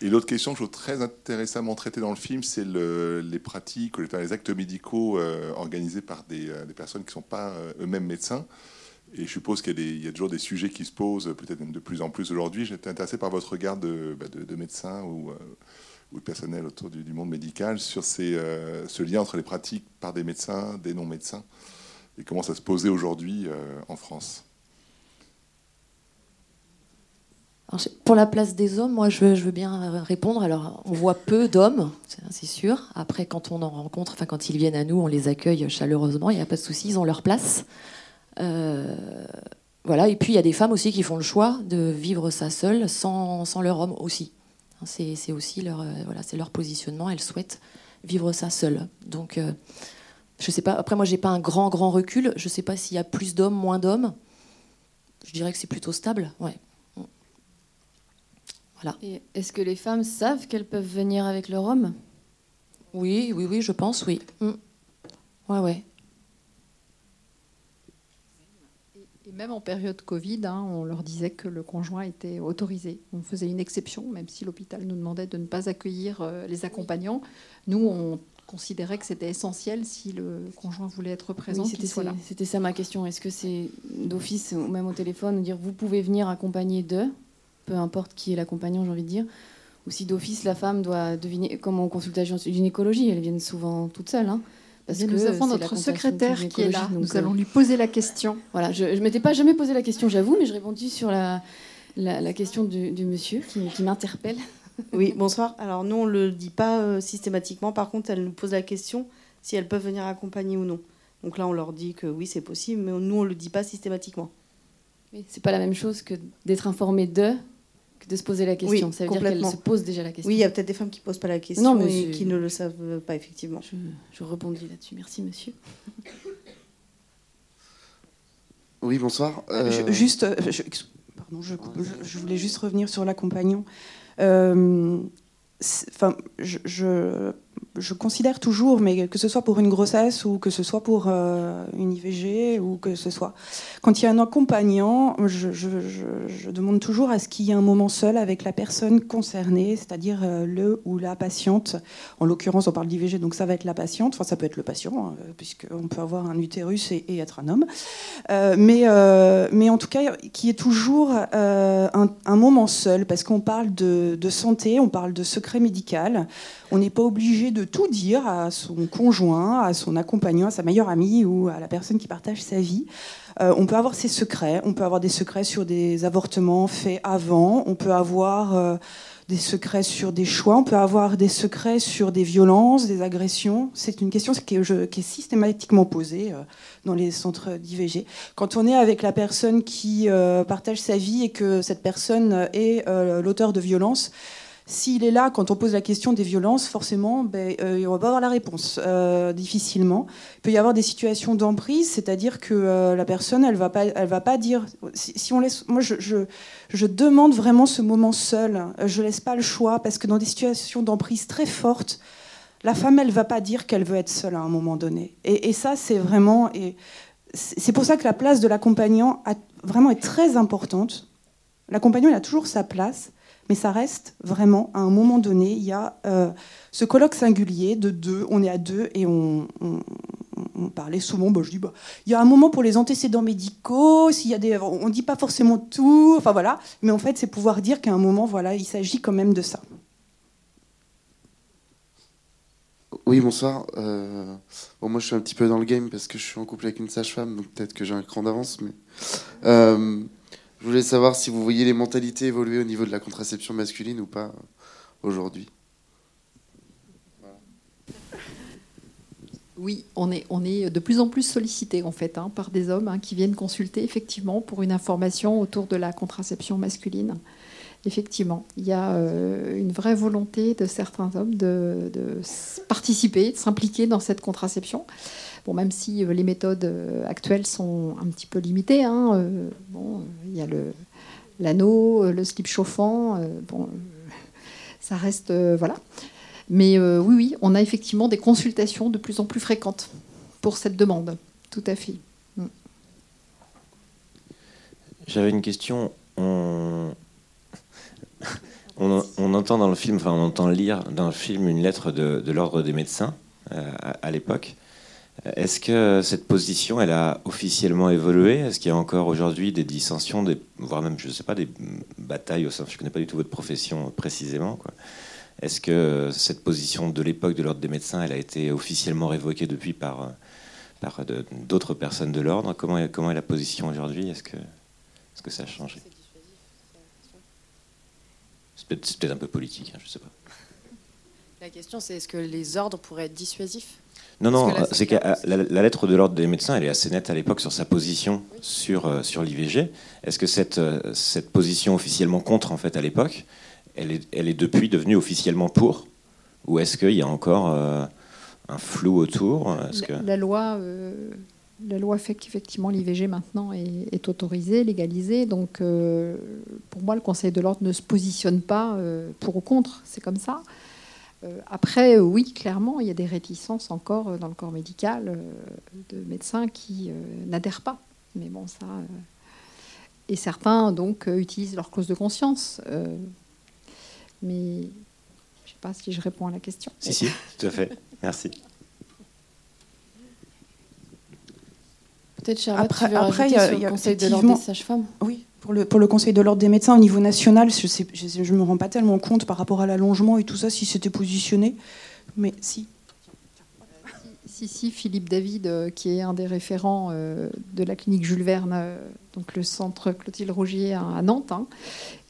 Et l'autre question que je trouve très intéressamment traitée dans le film, c'est les pratiques, les actes médicaux euh, organisés par des, euh, personnes qui ne sont pas euh, eux-mêmes médecins. Et je suppose qu'il y, y, a toujours des sujets qui se posent, peut-être même de plus en plus aujourd'hui. J'étais intéressé par votre regard de, bah, de, de médecin ou ou le personnel autour du, monde médical sur ces, euh, ce lien entre les pratiques par des médecins, des non-médecins, et comment ça se posait aujourd'hui euh, en France. pour la place des hommes, moi je, veux bien répondre. Alors on voit peu d'hommes, c'est sûr. Après, quand on en rencontre, enfin quand ils viennent à nous, on les accueille chaleureusement, il n'y a pas de souci, ils ont leur place. Euh, voilà, et puis il y a des femmes aussi qui font le choix de vivre ça seule, sans, sans leur homme aussi. C'est aussi leur, euh, voilà, c'est leur positionnement. Elles souhaitent vivre ça seules. Donc, euh, je sais pas. Après, moi, j'ai pas un grand, grand recul. Je sais pas s'il y a plus d'hommes, moins d'hommes. Je dirais que c'est plutôt stable. Ouais. Voilà. Est-ce que les femmes savent qu'elles peuvent venir avec leur homme? Oui, oui, oui, je pense, oui. Mm. Ouais, ouais. Même en période Covid, hein, on leur disait que le conjoint était autorisé. On faisait une exception, même si l'hôpital nous demandait de ne pas accueillir euh, les accompagnants. Nous, on considérait que c'était essentiel si le conjoint voulait être présent. c'était ça ma question. Est-ce que c'est d'office ou même au téléphone, dire vous pouvez venir accompagner d'eux, peu importe qui est l'accompagnant, j'ai envie de dire, ou si d'office la femme doit deviner, comme en consultation gynécologie, elles viennent souvent toutes seules. Hein. Parce que nous avons notre secrétaire qui est là. Nous allons lui poser la question. Voilà, je ne m'étais pas jamais posé la question, j'avoue, mais je répondis sur la, la, question du, monsieur qui, m'interpelle. Oui, bonsoir. Alors nous, on ne le dit pas euh, systématiquement. Par contre, elle nous pose la question si elles peuvent venir accompagner ou non. Donc là, on leur dit que oui, c'est possible, mais nous, on ne le dit pas systématiquement. Oui, c'est pas la même chose que d'être informé de de se poser la question. ça veut dire qu'elle se pose déjà la question. Oui, il y a peut-être des femmes qui ne posent pas la question non, et qui ne le savent pas, effectivement. Je, je rebondis là-dessus. Merci, monsieur. Oui, bonsoir. Euh, juste, euh, pardon, je, je, voulais juste revenir sur l'accompagnant. Euh, enfin, je, je, considère toujours, mais que ce soit pour une grossesse ou que ce soit pour euh, une IVG ou que ce soit, quand il y a un accompagnant, je, demande toujours à ce qu'il y ait un moment seul avec la personne concernée, c'est-à-dire euh, le ou la patiente. En l'occurrence, on parle d'IVG, donc ça va être la patiente. Enfin, ça peut être le patient, hein, puisqu'on peut avoir un utérus et, être un homme. Euh, mais, mais en tout cas, qui est toujours un, moment seul, parce qu'on parle de santé, on parle de secret médical. On n'est pas obligé de tout dire à son conjoint, à son accompagnant, à sa meilleure amie ou à la personne qui partage sa vie. Euh, on peut avoir ses secrets, on peut avoir des secrets sur des avortements faits avant, on peut avoir euh, des secrets sur des choix, on peut avoir des secrets sur des violences, des agressions. C'est une question qui est, systématiquement posée euh, dans les centres d'IVG. Quand on est avec la personne qui partage sa vie et que cette personne est l'auteur de violences, s'il est là quand on pose la question des violences, forcément, ben, euh, on va pas avoir la réponse euh, difficilement. Il peut y avoir des situations d'emprise, c'est-à-dire que euh, la personne, elle va va pas dire. Si, on laisse, moi, je, demande vraiment ce moment seul. Je laisse pas le choix parce que dans des situations d'emprise très fortes, la femme, elle va pas dire qu'elle veut être seule à un moment donné. Et, ça, c'est vraiment. Et c'est pour ça que la place de l'accompagnant vraiment est très importante. L'accompagnant, il a toujours sa place mais ça reste vraiment, à un moment donné, il y a euh, ce colloque singulier de deux, on est à deux et on, parlait souvent, bah, je dis, bah, il y a un moment pour les antécédents médicaux, s'il y a des, on ne dit pas forcément tout, enfin voilà, mais en fait c'est pouvoir dire qu'à un moment, voilà, il s'agit quand même de ça. Oui, bonsoir. Euh, moi, je suis un petit peu dans le game parce que je suis en couple avec une sage-femme, donc peut-être que j'ai un cran d'avance. Euh, voulais savoir si vous voyez les mentalités évoluer au niveau de la contraception masculine ou pas aujourd'hui. Oui, on est, on est de plus en plus sollicité en fait hein, par des hommes hein, qui viennent consulter effectivement pour une information autour de la contraception masculine. Effectivement, il y a euh, une vraie volonté de certains hommes de, de participer, de s'impliquer dans cette contraception. Bon, même si euh, les méthodes euh, actuelles sont un petit peu limitées, hein, euh, bon, il y a le, l'anneau, le slip chauffant, bon, ça reste voilà. Mais oui, oui, on a effectivement des consultations de plus en plus fréquentes pour cette demande, tout à fait. Mm. J'avais une question. On... On, entend dans le film, enfin, on entend lire dans le film une lettre de, l'ordre des médecins à l'époque. Est-ce que cette position, elle a officiellement évolué? Est-ce qu'il y a encore aujourd'hui des dissensions, des, voire même, je ne sais pas, des batailles au sein, je ne connais pas du tout votre profession précisément. Est-ce que cette position de l'époque de l'ordre des médecins, elle a été officiellement révoquée depuis par, d'autres personnes de l'ordre? Comment est, la position aujourd'hui? Est-ce que, est que ça a changé? C'est peut-être, un peu politique, hein, je ne sais pas. La question, c'est est-ce que les ordres pourraient être dissuasifs? Non, non, c'est que la, lettre de l'ordre des médecins, elle est assez nette à l'époque sur sa position sur, euh, sur l'IVG. Est-ce que cette, euh, cette position officiellement contre, en fait, à l'époque, elle est, elle est depuis devenue officiellement pour Ou est-ce qu'il y a encore euh, un flou autour? Que... la, loi, la loi fait qu'effectivement l'IVG maintenant est, est, autorisée, légalisée. Donc, pour moi, le Conseil de l'ordre ne se positionne pas pour ou contre. C'est comme ça. Euh, après, euh, oui, clairement, il y a des réticences encore euh, dans le corps médical de médecins qui n'adhèrent pas. Mais bon, ça. et certains, donc, utilisent leur clause de conscience. mais je ne sais pas si je réponds à la question. Si, si, tout à fait. Merci. Peut-être, Charlotte, après, tu veux après, il y a, le Conseil de l'ordre des sages-femmes? Oui, pour le, Conseil de l'ordre des médecins au niveau national, je ne me rends pas tellement compte par rapport à l'allongement et tout ça, si c'était positionné. Mais si. Si, si, Philippe David, euh, qui est un des référents euh, de la clinique Jules Verne, euh, donc le centre Clotilde Rogier à, Nantes, hein,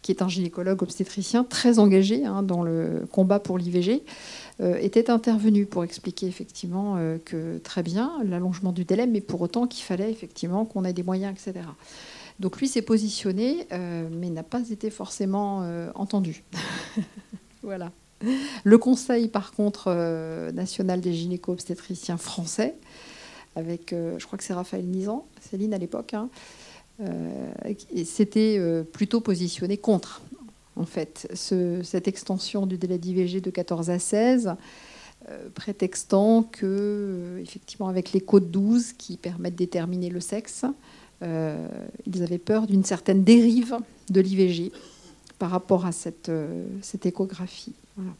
qui est un gynécologue obstétricien très engagé hein, dans le combat pour l'IVG, était intervenu pour expliquer effectivement que très bien l'allongement du délai, mais pour autant qu'il fallait effectivement qu'on ait des moyens, etc. Donc lui s'est positionné, euh, mais n'a pas été forcément euh, entendu. voilà. Le Conseil, par contre, euh, national des gynéco-obstétriciens français, avec, je crois que c'est Raphaël Nizan, Céline à l'époque, hein, s'était plutôt positionné contre, en fait, cette extension du délai d'IVG de 14 à 16 prétextant que, effectivement, avec les codes 12 qui permettent de déterminer le sexe, ils avaient peur d'une certaine dérive de l'IVG par rapport à cette, cette échographie. Voilà.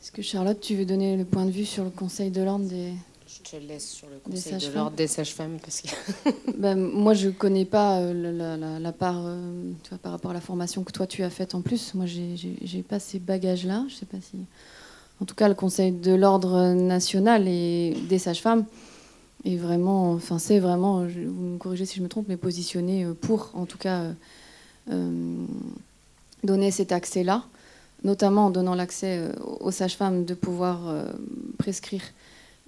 Est-ce que Charlotte, tu veux donner le point de vue sur le Conseil de l'ordre des... Je te laisse sur le Conseil de l'ordre des sages-femmes. Parce que... ben, moi, je ne connais pas euh, la, part euh, tu vois, par rapport à la formation que toi, tu as faite en plus. Moi, je n'ai pas ces bagages-là. Je sais pas si... En tout cas, le Conseil de l'ordre national et des sages-femmes est vraiment... Enfin, c'est vraiment... Vous me corrigez si je me trompe, mais positionné euh, pour, en tout cas, donner cet accès-là notamment en donnant l'accès euh, aux sages-femmes de pouvoir euh, prescrire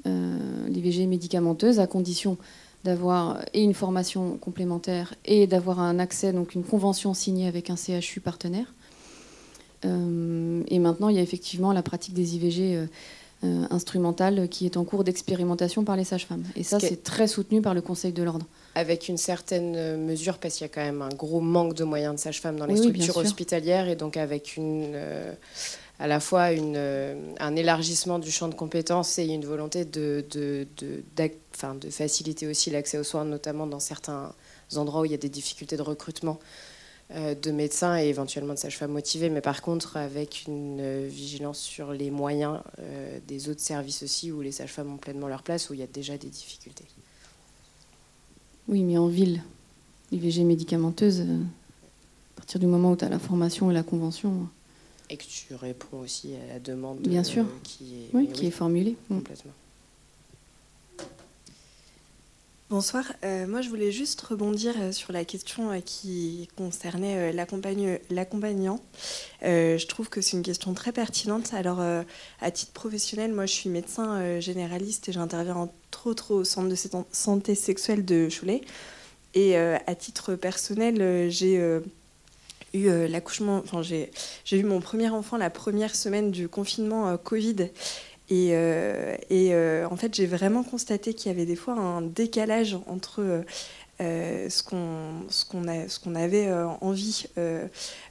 euh, l'IVG médicamenteuse à condition d'avoir et une formation complémentaire et d'avoir un accès, donc une convention signée avec un CHU partenaire. et maintenant, il y a effectivement la pratique des IVG instrumentales qui est en cours d'expérimentation par les sages-femmes. Et ça, c'est très soutenu par le Conseil de l'ordre avec une certaine euh, mesure, parce qu'il y a quand même un gros manque de moyens de sages-femmes dans les structures hospitalières, et donc avec une, euh, à la fois une, euh, un élargissement du champ de compétences et une volonté de, de, de, de faciliter aussi l'accès aux soins, notamment dans certains endroits où il y a des difficultés de recrutement de médecins et éventuellement de sages-femmes motivées, mais par contre avec une vigilance sur les moyens des autres services aussi, où les sages-femmes ont pleinement leur place, où il y a déjà des difficultés. Oui, mais en ville, l'IVG médicamenteuse, euh, à partir du moment où tu as la formation et la convention. Et que tu réponds aussi à la demande Bien sûr. qui, est, qui est formulée. Mm. Complètement. Bonsoir. Euh, moi, je voulais juste rebondir euh, sur la question qui concernait l'accompagnant. je trouve que c'est une question très pertinente. Alors, à titre professionnel, moi, je suis médecin généraliste et j'interviens en trop trop au centre de santé sexuelle de Cholet. Et euh, à titre personnel, euh, j'ai euh, eu l'accouchement, enfin j'ai eu mon premier enfant la première semaine du confinement Covid. Et, et en fait, j'ai vraiment constaté qu'il y avait des fois un décalage entre ce qu'on qu'on avait envie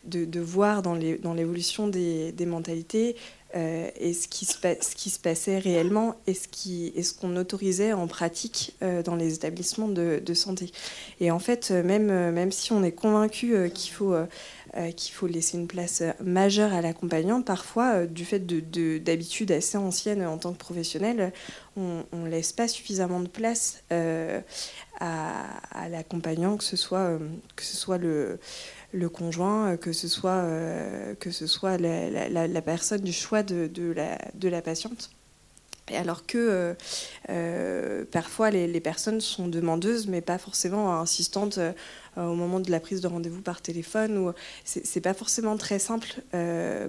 de, voir dans l'évolution des, mentalités, euh, et ce qui, se, ce qui se passait réellement et ce qu'on ce qu'on autorisait en pratique euh, dans les établissements de, de, santé. Et en fait, euh, même, même si on est convaincu qu'il faut, qu'il faut laisser une place majeure à l'accompagnant, parfois, du fait d'habitudes de, assez anciennes en tant que professionnel, on ne laisse pas suffisamment de place à, l'accompagnant, que ce soit, le conjoint, euh, que ce soit, euh, la, personne du choix de la patiente. Alors que euh, parfois les, personnes sont demandeuses, mais pas forcément insistantes au moment de la prise de rendez-vous par téléphone. Ou c'est pas forcément très simple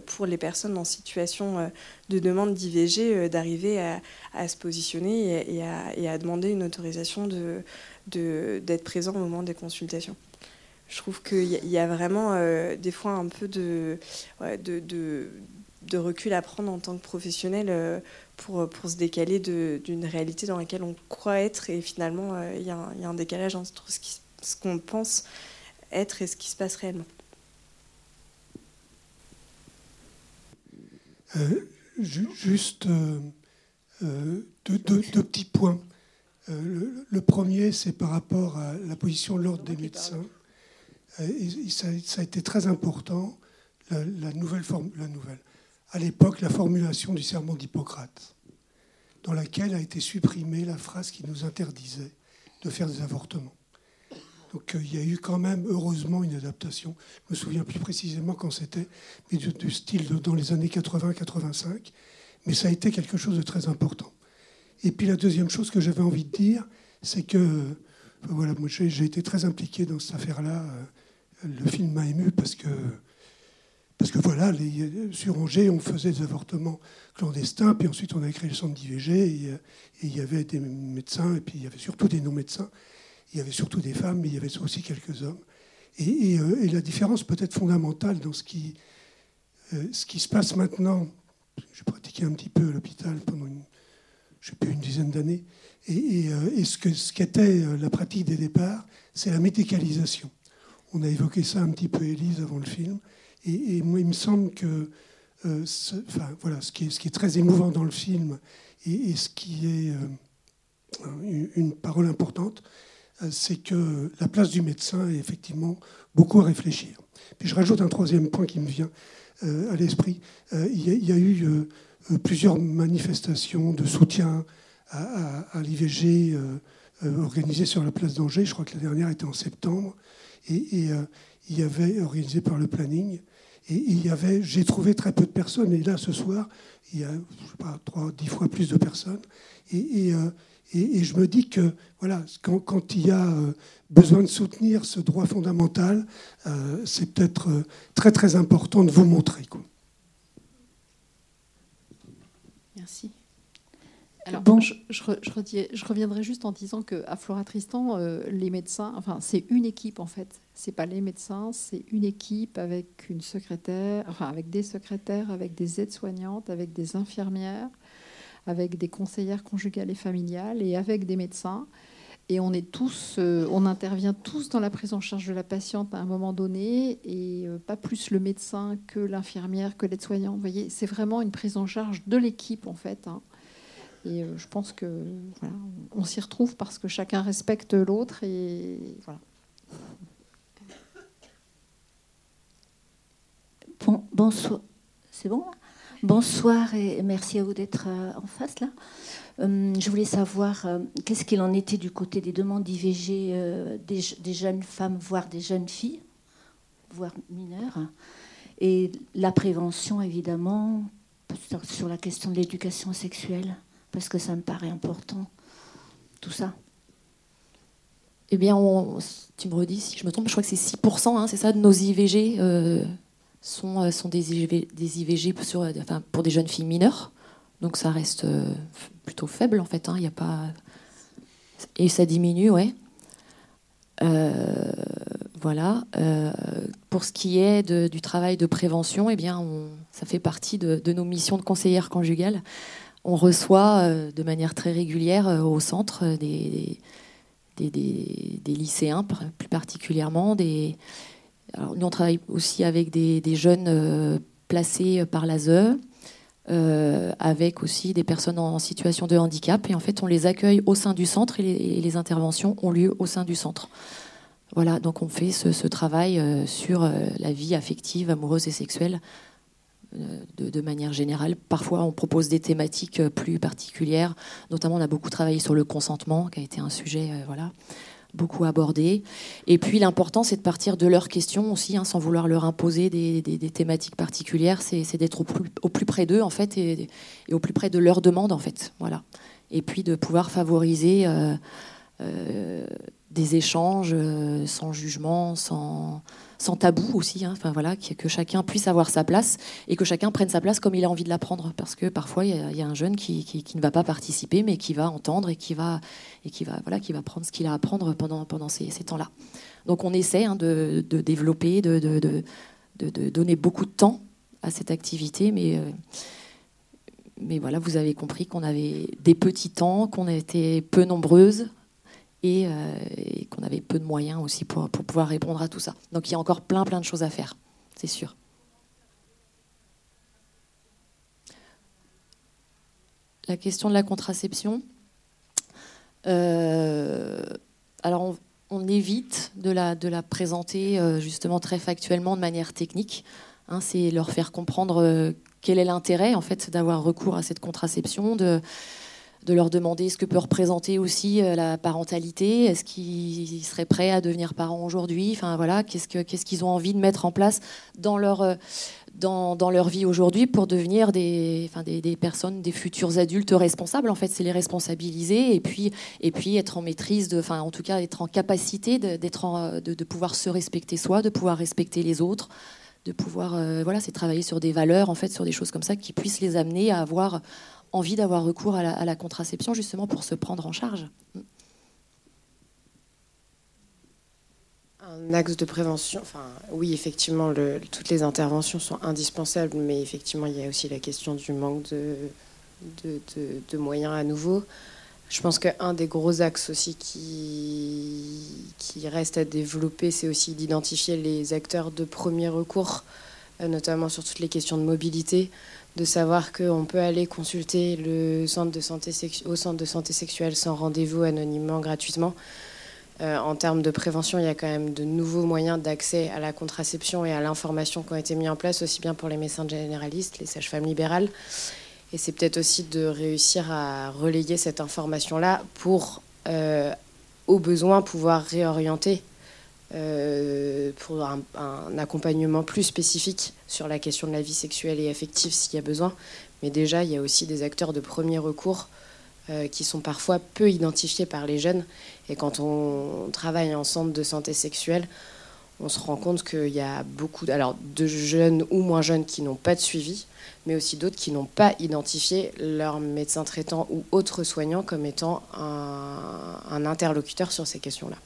pour les personnes en situation de demande d'IVG d'arriver à, se positionner et, à, demander une autorisation d'être de, présent au moment des consultations je trouve qu'il y, a vraiment euh, des fois un peu de, recul à prendre en tant que professionnel euh, pour, pour se décaler d'une réalité dans laquelle on croit être et finalement euh, il y, y, a un décalage entre ce qu'on pense être et ce qui se passe réellement. juste deux, deux, petits points. Le, le, premier, c'est par rapport à la position de l'ordre des médecins. Euh, ça, a été très important, la, nouvelle la nouvelle. À l'époque, la formulation du serment d'Hippocrate, dans laquelle a été supprimée la phrase qui nous interdisait de faire des avortements. Donc euh, il y a eu quand même, heureusement, une adaptation. Je me souviens plus précisément quand c'était, mais du, style dans les années 80-85. Mais ça a été quelque chose de très important. Et puis la deuxième chose que j'avais envie de dire, c'est que voilà, moi j'ai été très impliqué dans cette affaire-là. Euh, le film m'a ému parce que, parce que voilà, les, sur Angers, on faisait des avortements clandestins, puis ensuite on a créé le centre d'IVG, et, il y avait des médecins, et puis il y avait surtout des non-médecins, il y avait surtout des femmes, mais il y avait aussi quelques hommes. Et, euh, la différence peut-être fondamentale dans ce qui, euh, se passe maintenant, j'ai pratiqué un petit peu à l'hôpital pendant une dizaine d'années. Et, ce qu'était ce la pratique des départs, c'est la médicalisation. On a évoqué ça un petit peu, Élise, avant le film. Et, moi, il me semble que ce, enfin, voilà, ce, qui est, très émouvant dans le film et, ce qui est une parole importante, c'est que la place du médecin est effectivement beaucoup à réfléchir. Puis je rajoute un troisième point qui me vient à l'esprit. Il y, a eu plusieurs manifestations de soutien à, l'IVG organisées sur la place d'Angers. Je crois que la dernière était en septembre. Et, il y avait, organisé par le planning, et il y avait, j'ai trouvé très peu de personnes. Et là, ce soir, il y a, je sais pas, trois, dix fois plus de personnes. Et, et, je me dis que voilà, quand, quand il y a euh, besoin de soutenir ce droit fondamental, euh, c'est peut-être euh, très très important de vous montrer. Quoi. Merci. Alors, bon. je, je, je, reviendrai juste en disant qu'à Floratristan, les médecins, enfin, c'est une équipe en fait. C'est pas les médecins, c'est une équipe avec une secrétaire, enfin, avec des secrétaires, avec des aides-soignantes, avec des infirmières, avec des conseillères conjugales et familiales et avec des médecins. Et on est tous, euh, on intervient tous dans la prise en charge de la patiente à un moment donné, et euh, pas plus le médecin que l'infirmière, que l'aide-soignante. Vous voyez, c'est vraiment une prise en charge de l'équipe en fait. Hein. Et euh, je pense que voilà, on s'y retrouve parce que chacun respecte l'autre et voilà. Bon, bonsoir. C'est bon Bonsoir et merci à vous d'être euh, en face là. Euh, je voulais savoir qu'est-ce qu'il en était du côté des demandes d'IVG des, jeunes femmes, voire des jeunes filles, voire mineures, et la prévention évidemment sur la question de l'éducation sexuelle, parce que ça me paraît important, tout ça. Eh bien, tu me redis si je me trompe, je crois que c'est 6%, hein, c'est ça, de nos IVG sont, euh, sont des, IVG, enfin, pour des jeunes filles mineures. Donc ça reste euh, plutôt faible en fait. Hein. Il a pas... Et ça diminue, ouais. Euh, voilà. pour ce qui est du travail de prévention, eh bien, ça fait partie de, nos missions de conseillère conjugale. On reçoit de manière très régulière au centre des, des, lycéens, plus particulièrement, des, nous, on travaille aussi avec des, jeunes euh, placés par l'ASE, euh, avec aussi des personnes en situation de handicap. Et en fait, on les accueille au sein du centre et les, interventions ont lieu au sein du centre. Voilà, donc on fait ce, travail euh, sur la vie affective, amoureuse et sexuelle de, manière générale. Parfois, on propose des thématiques plus particulières. Notamment, on a beaucoup travaillé sur le consentement, qui a été un sujet, voilà beaucoup abordé. Et puis l'important, c'est de partir de leurs questions aussi, hein, sans vouloir leur imposer des, thématiques particulières. C'est d'être au plus, au plus, près d'eux, en fait, et, au plus près de leurs demandes, en fait. Voilà. Et puis de pouvoir favoriser euh, euh, des échanges euh, sans jugement, sans sans tabou aussi, hein, enfin voilà, que, chacun puisse avoir sa place et que chacun prenne sa place comme il a envie de la prendre, parce que parfois il y, a un jeune qui, ne va pas participer, mais qui va entendre et qui va et qui va voilà, qui va prendre ce qu'il a à prendre pendant pendant ces, ces temps-là. Donc on essaie hein, de, de, développer, de, de, de, donner beaucoup de temps à cette activité, mais euh, mais voilà, vous avez compris qu'on avait des petits temps, qu'on était peu nombreuses euh, et, qu'on avait peu de moyens aussi pour, pouvoir répondre à tout ça. Donc il y a encore plein plein de choses à faire, c'est sûr. La question de la contraception. Euh, alors on, on, évite de la, de la présenter euh, justement très factuellement de manière technique. Hein, c'est leur faire comprendre quel est l'intérêt en fait d'avoir recours à cette contraception, de, de leur demander ce que peut représenter aussi euh, la parentalité. Est-ce qu'ils seraient prêts à devenir parents aujourd'hui? Enfin voilà, qu'est-ce qu'ils ont envie de mettre en place dans leur euh, dans, leur vie aujourd'hui pour devenir des, enfin, des, personnes, des futurs adultes responsables? En fait, c'est les responsabiliser et puis, et puis être en maîtrise, enfin, en tout cas, être en capacité d'être de, de, pouvoir se respecter soi, de pouvoir respecter les autres, de pouvoir, euh, voilà, c'est travailler sur des valeurs, en fait, sur des choses comme ça qui puissent les amener à avoir envie d'avoir recours à la, contraception justement pour se prendre en charge. Un axe de prévention, oui, effectivement, toutes les interventions sont indispensables, mais effectivement, il y a aussi la question du manque de, moyens à nouveau. Je pense qu'un des gros axes aussi qui, qui reste à développer, c'est aussi d'identifier les acteurs de premier recours, euh, notamment sur toutes les questions de mobilité, de savoir qu'on peut aller consulter le centre de santé au centre de santé sexuelle sans rendez-vous anonymement, gratuitement. Euh, en termes de prévention, il y a quand même de nouveaux moyens d'accès à la contraception et à l'information qui ont été mis en place, aussi bien pour les médecins généralistes, les sages-femmes libérales. Et c'est peut-être aussi de réussir à relayer cette information-là pour, euh, au besoin, pouvoir réorienter pour un, accompagnement plus spécifique sur la question de la vie sexuelle et affective s'il y a besoin. Mais déjà, il y a aussi des acteurs de premier recours euh, qui sont parfois peu identifiés par les jeunes. Et quand on travaille en centre de santé sexuelle, on se rend compte qu'il y a beaucoup alors, de jeunes ou moins jeunes qui n'ont pas de suivi, mais aussi d'autres qui n'ont pas identifié leur médecin traitant ou autre soignant comme étant un interlocuteur sur ces questions-là.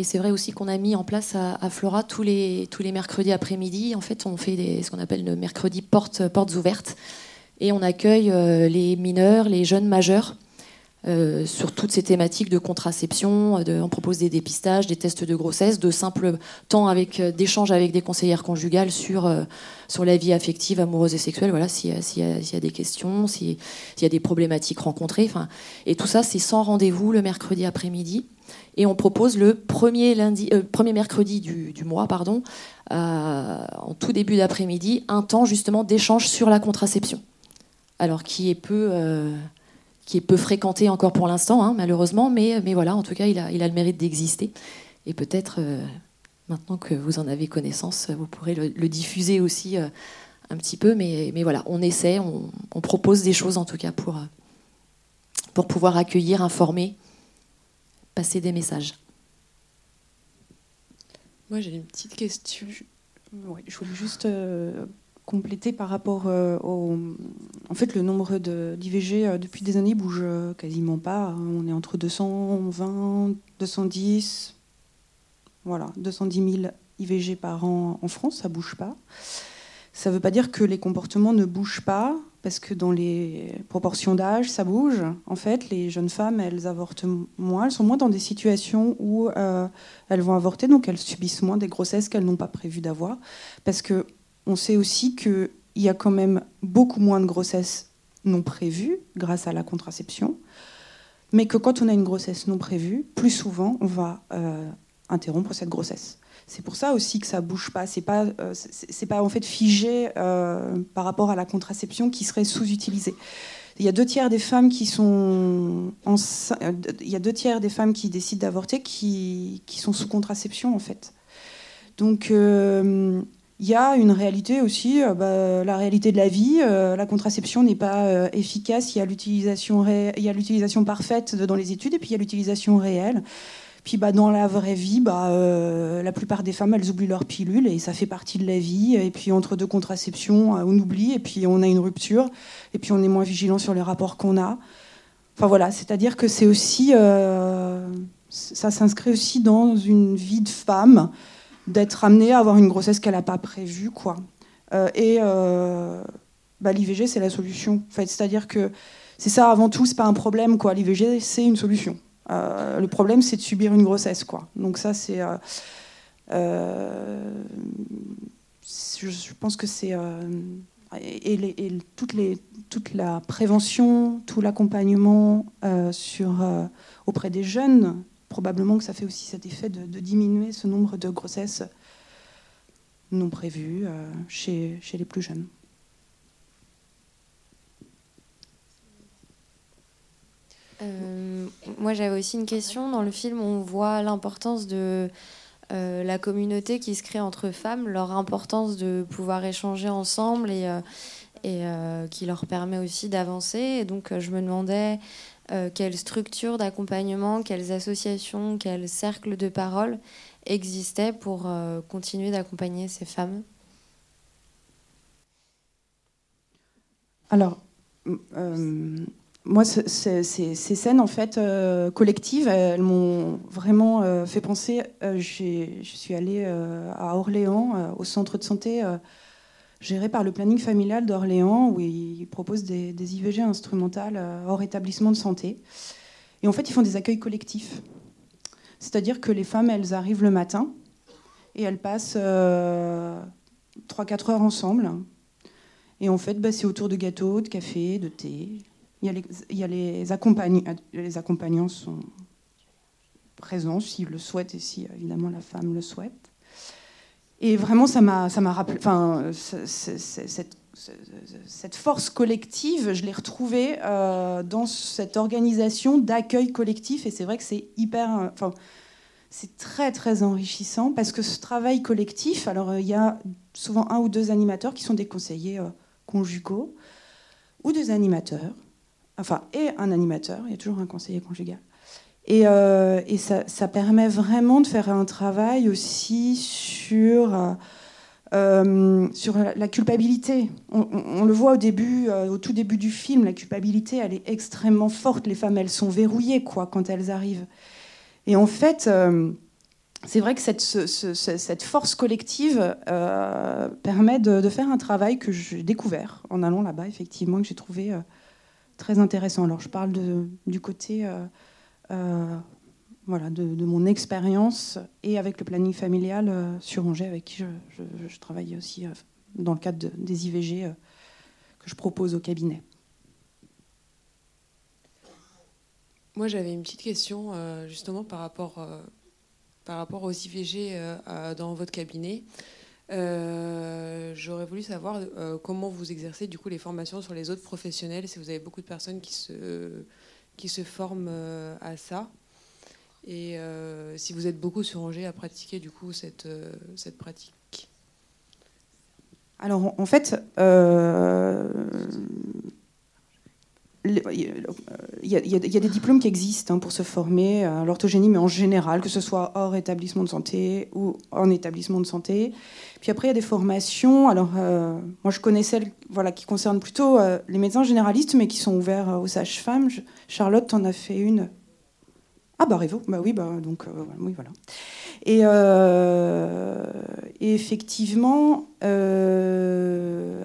Et c'est vrai aussi qu'on a mis en place à, Flora tous les, mercredis après-midi. En fait, on fait ce qu'on appelle le mercredi portes, portes ouvertes. Et on accueille euh, les mineurs, les jeunes majeurs euh, sur toutes ces thématiques de contraception. On propose des dépistages, des tests de grossesse, de simples temps avec, euh, d'échanges avec des conseillères conjugales sur, sur la vie affective, amoureuse et sexuelle. Voilà, s'il y, y, a des questions, s'il y a des problématiques rencontrées. Enfin, et tout ça, c'est sans rendez-vous le mercredi après-midi. Et on propose le premier, lundi, euh, premier mercredi du, mois, pardon, euh, en tout début d'après-midi, un temps justement d'échange sur la contraception. Alors qui est peu, euh, qui est peu fréquenté encore pour l'instant, hein, malheureusement, mais, mais voilà, en tout cas, il a, il a le mérite d'exister. Et peut-être, maintenant que vous en avez connaissance, vous pourrez le, diffuser aussi un petit peu. Mais, mais voilà, on essaie, on, propose des choses en tout cas pour, pour pouvoir accueillir, informer passer des messages. Moi, j'ai une petite question. je voulais juste euh, compléter par rapport euh, au. En fait, le nombre d'IVG euh, depuis des années bouge quasiment pas. On est entre 220, 210, voilà, 210 000 IVG par an en France, ça bouge pas. Ça ne veut pas dire que les comportements ne bougent pas parce que dans les proportions d'âge, ça bouge. En fait, les jeunes femmes, elles avortent moins, elles sont moins dans des situations où euh, elles vont avorter, donc elles subissent moins des grossesses qu'elles n'ont pas prévu d'avoir. Parce que on sait aussi qu'il y a quand même beaucoup moins de grossesses non prévues grâce à la contraception, mais que quand on a une grossesse non prévue, plus souvent, on va euh, interrompre cette grossesse. C'est pour ça aussi que ça bouge pas. C'est pas, euh, c'est pas en fait figé euh, par rapport à la contraception qui serait sous-utilisée. Il y a deux tiers des femmes qui sont il y a deux tiers des femmes qui décident d'avorter qui, qui, sont sous contraception en fait. Donc il y a une réalité aussi, bah, la réalité de la vie. la contraception n'est pas efficace. Il y a l'utilisation, l'utilisation parfaite dans les études et puis il y a l'utilisation réelle. Puis bah, dans la vraie vie, bah, euh, la plupart des femmes, elles oublient leur pilule et ça fait partie de la vie. Et puis entre deux contraceptions, euh, on oublie et puis on a une rupture. Et puis on est moins vigilant sur les rapports qu'on a. Enfin voilà, c'est-à-dire que c'est aussi, euh, ça s'inscrit aussi dans une vie de femme d'être amenée à avoir une grossesse qu'elle n'a pas prévue, quoi. et bah, l'IVG, c'est la solution. En fait, c'est-à-dire que c'est ça avant tout, c'est pas un problème, quoi. L'IVG, c'est une solution. Euh, le problème, c'est de subir une grossesse, quoi. Donc ça, c'est... Euh, euh, je, pense que c'est... Et, toutes les, toute la prévention, tout l'accompagnement sur, auprès des jeunes, probablement que ça fait aussi cet effet de, diminuer ce nombre de grossesses non prévues chez, chez les plus jeunes. Euh, moi, j'avais aussi une question. Dans le film, on voit l'importance de euh, la communauté qui se crée entre femmes, leur importance de pouvoir échanger ensemble et, euh, et qui leur permet aussi d'avancer. Donc, je me demandais quelles structures d'accompagnement, quelles associations, quels cercles de parole existaient pour continuer d'accompagner ces femmes? Alors, moi, ces scènes en fait euh, collectives, elles m'ont vraiment euh, fait penser. Euh, je suis allée à Orléans, au centre de santé géré par le planning familial d'Orléans, où ils proposent des, IVG instrumentales hors établissement de santé. Et en fait, ils font des accueils collectifs. C'est-à-dire que les femmes, elles arrivent le matin et elles passent 3-4 heures ensemble. Et en fait, bah, c'est autour de gâteaux, de café, de thé, il y a les, il les, les accompagnants sont présents s'ils le souhaitent et si évidemment la femme le souhaite. Et vraiment, ça m'a, rappelé, enfin, cette, force collective, je l'ai retrouvée euh, dans cette organisation d'accueil collectif. Et c'est vrai que c'est hyper, enfin, c'est très très enrichissant parce que ce travail collectif, alors il y a souvent un ou deux animateurs qui sont des conseillers euh, conjugaux ou des animateurs enfin, et un animateur, il y a toujours un conseiller conjugal. Et, euh, ça, permet vraiment de faire un travail aussi sur, euh, euh, sur la culpabilité. On, le voit au début, au tout début du film, la culpabilité, elle est extrêmement forte. Les femmes, elles sont verrouillées quoi, quand elles arrivent. Et en fait, c'est vrai que cette, force collective permet de, faire un travail que j'ai découvert en allant là-bas, effectivement, que j'ai trouvé très intéressant. Alors je parle du côté euh, euh, voilà, de, mon expérience et avec le planning familial euh, sur Angers, avec qui je, travaille aussi dans le cadre des IVG que je propose au cabinet. Moi, j'avais une petite question justement par rapport, par rapport aux IVG dans votre cabinet. Euh, j'aurais voulu savoir euh, comment vous exercez du coup les formations sur les autres professionnels, si vous avez beaucoup de personnes qui se, qui se forment euh, à ça, et si vous êtes beaucoup sur Angers à pratiquer du coup cette, cette pratique. Alors en fait, il y, a, des diplômes qui existent hein, pour se former à l'orthogénie, mais en général, que ce soit hors établissement de santé ou en établissement de santé. Puis après, il y a des formations. Alors, euh, moi, je connais celles voilà, qui concernent plutôt euh, les médecins généralistes, mais qui sont ouverts euh, aux sages-femmes. Charlotte en a fait une. Ah, bah, Révo, bah oui, bah, donc, oui, voilà. Et, et effectivement,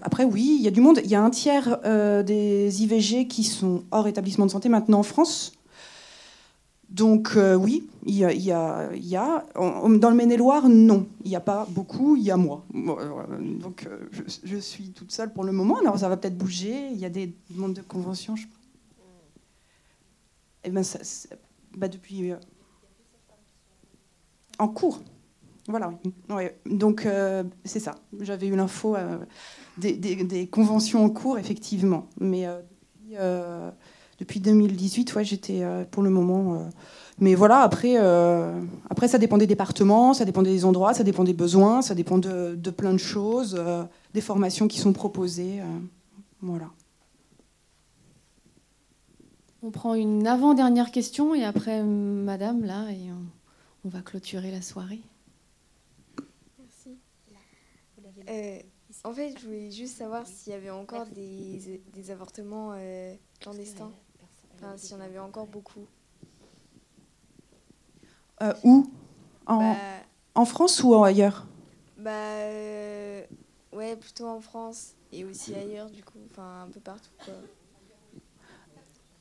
après, oui, il y a du monde. Il y a un tiers des IVG qui sont hors établissement de santé maintenant en France. Donc euh, oui, il y a, il y a, dans le Maine-et-Loire, non, il n'y a pas beaucoup, il y a moi. Donc euh, je, suis toute seule pour le moment. Alors ça va peut-être bouger. Il y a des demandes de convention. Je... Et eh ben, ça, bah, depuis euh, en cours. Voilà. Donc c'est ça. J'avais eu l'info des, des, conventions en cours, effectivement. Mais depuis 2018, ouais, j'étais euh, pour le moment. Euh, mais voilà, après, euh, après, ça dépend des départements, ça dépend des endroits, ça dépend des besoins, ça dépend de, plein de choses, des formations qui sont proposées. voilà. On prend une avant-dernière question et après, madame, là, et on, va clôturer la soirée. Merci. en fait, je voulais juste savoir s'il y avait encore des, des avortements clandestins. Enfin, s'il y en avait encore beaucoup. Euh, où? En, bah, en, France ou ailleurs? Bah euh, ouais, plutôt en France et aussi ailleurs du coup, enfin un peu partout quoi.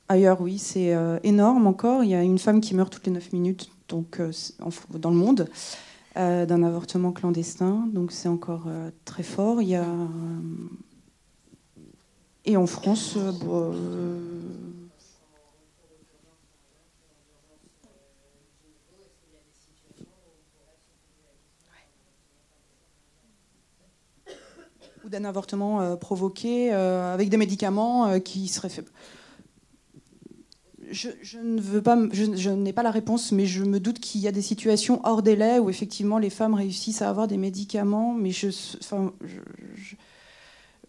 Ailleurs, oui, c'est euh, énorme encore. Il y a une femme qui meurt toutes les 9 minutes donc, dans le monde d'un avortement clandestin. Donc c'est encore très fort. Il y a, et en France, ou d'un avortement euh, provoqué euh, avec des médicaments euh, qui seraient faits. Je, ne veux pas, je, n'ai pas la réponse, mais je me doute qu'il y a des situations hors délai où effectivement les femmes réussissent à avoir des médicaments, mais je, enfin,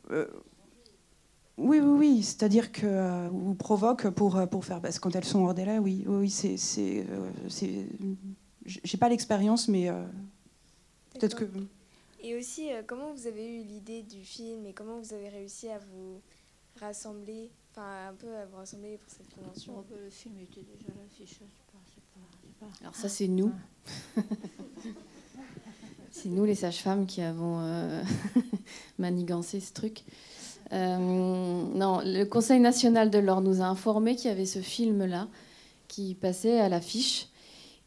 oui, oui, oui, c'est-à-dire que ou provoque pour pour faire, parce quand elles sont hors délai, oui, oui, c'est, c'est, j'ai pas l'expérience, mais peut-être que. Et aussi, euh, comment vous avez eu l'idée du film et comment vous avez réussi à vous rassembler enfin, un peu à vous rassembler pour cette convention. Oh, bah, le film était déjà là, l'affiche. Alors ça, c'est nous. c'est nous, les sages-femmes, qui avons euh, manigancé ce truc. Euh, non, le Conseil national de l'ordre nous a informé qu'il y avait ce film-là qui passait à l'affiche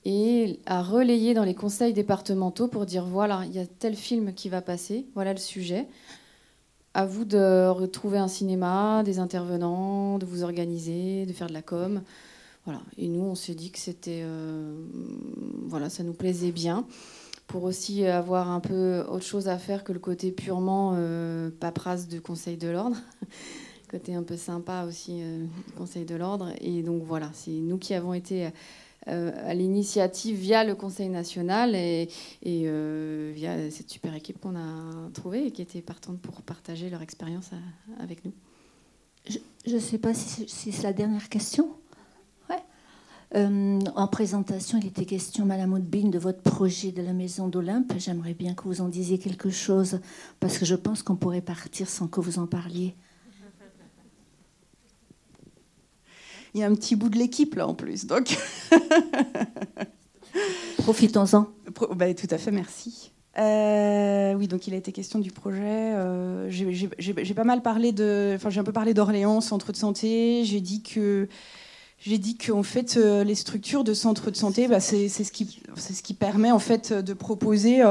et a relayé dans les conseils départementaux pour dire voilà, il y a tel film qui va passer, voilà le sujet. À vous de retrouver un cinéma, des intervenants, de vous organiser, de faire de la com. Voilà. Et nous, on s'est dit que c'était, euh, voilà, ça nous plaisait bien pour aussi avoir un peu autre chose à faire que le côté purement euh, paperasse du Conseil de l'ordre. côté un peu sympa aussi euh, du Conseil de l'ordre. Et donc voilà, c'est nous qui avons été euh, à l'initiative via le Conseil national et, euh, via cette super équipe qu'on a trouvée et qui était partante pour partager leur expérience avec nous. Je ne sais pas si c'est la dernière question. Euh, en présentation, il était question, Madame Oudbine, de votre projet de la maison d'Olympe. J'aimerais bien que vous en disiez quelque chose, parce que je pense qu'on pourrait partir sans que vous en parliez. Il y a un petit bout de l'équipe là en plus, donc. Profitons-en. Bah, tout à fait, merci. Euh, oui, donc il a été question du projet. Euh, j'ai pas mal parlé de, enfin j'ai un peu parlé d'Orléans, centre de santé. J'ai dit que j'ai dit qu'en fait euh, les structures de centre de santé, bah, c'est ce qui c'est ce qui permet en fait de proposer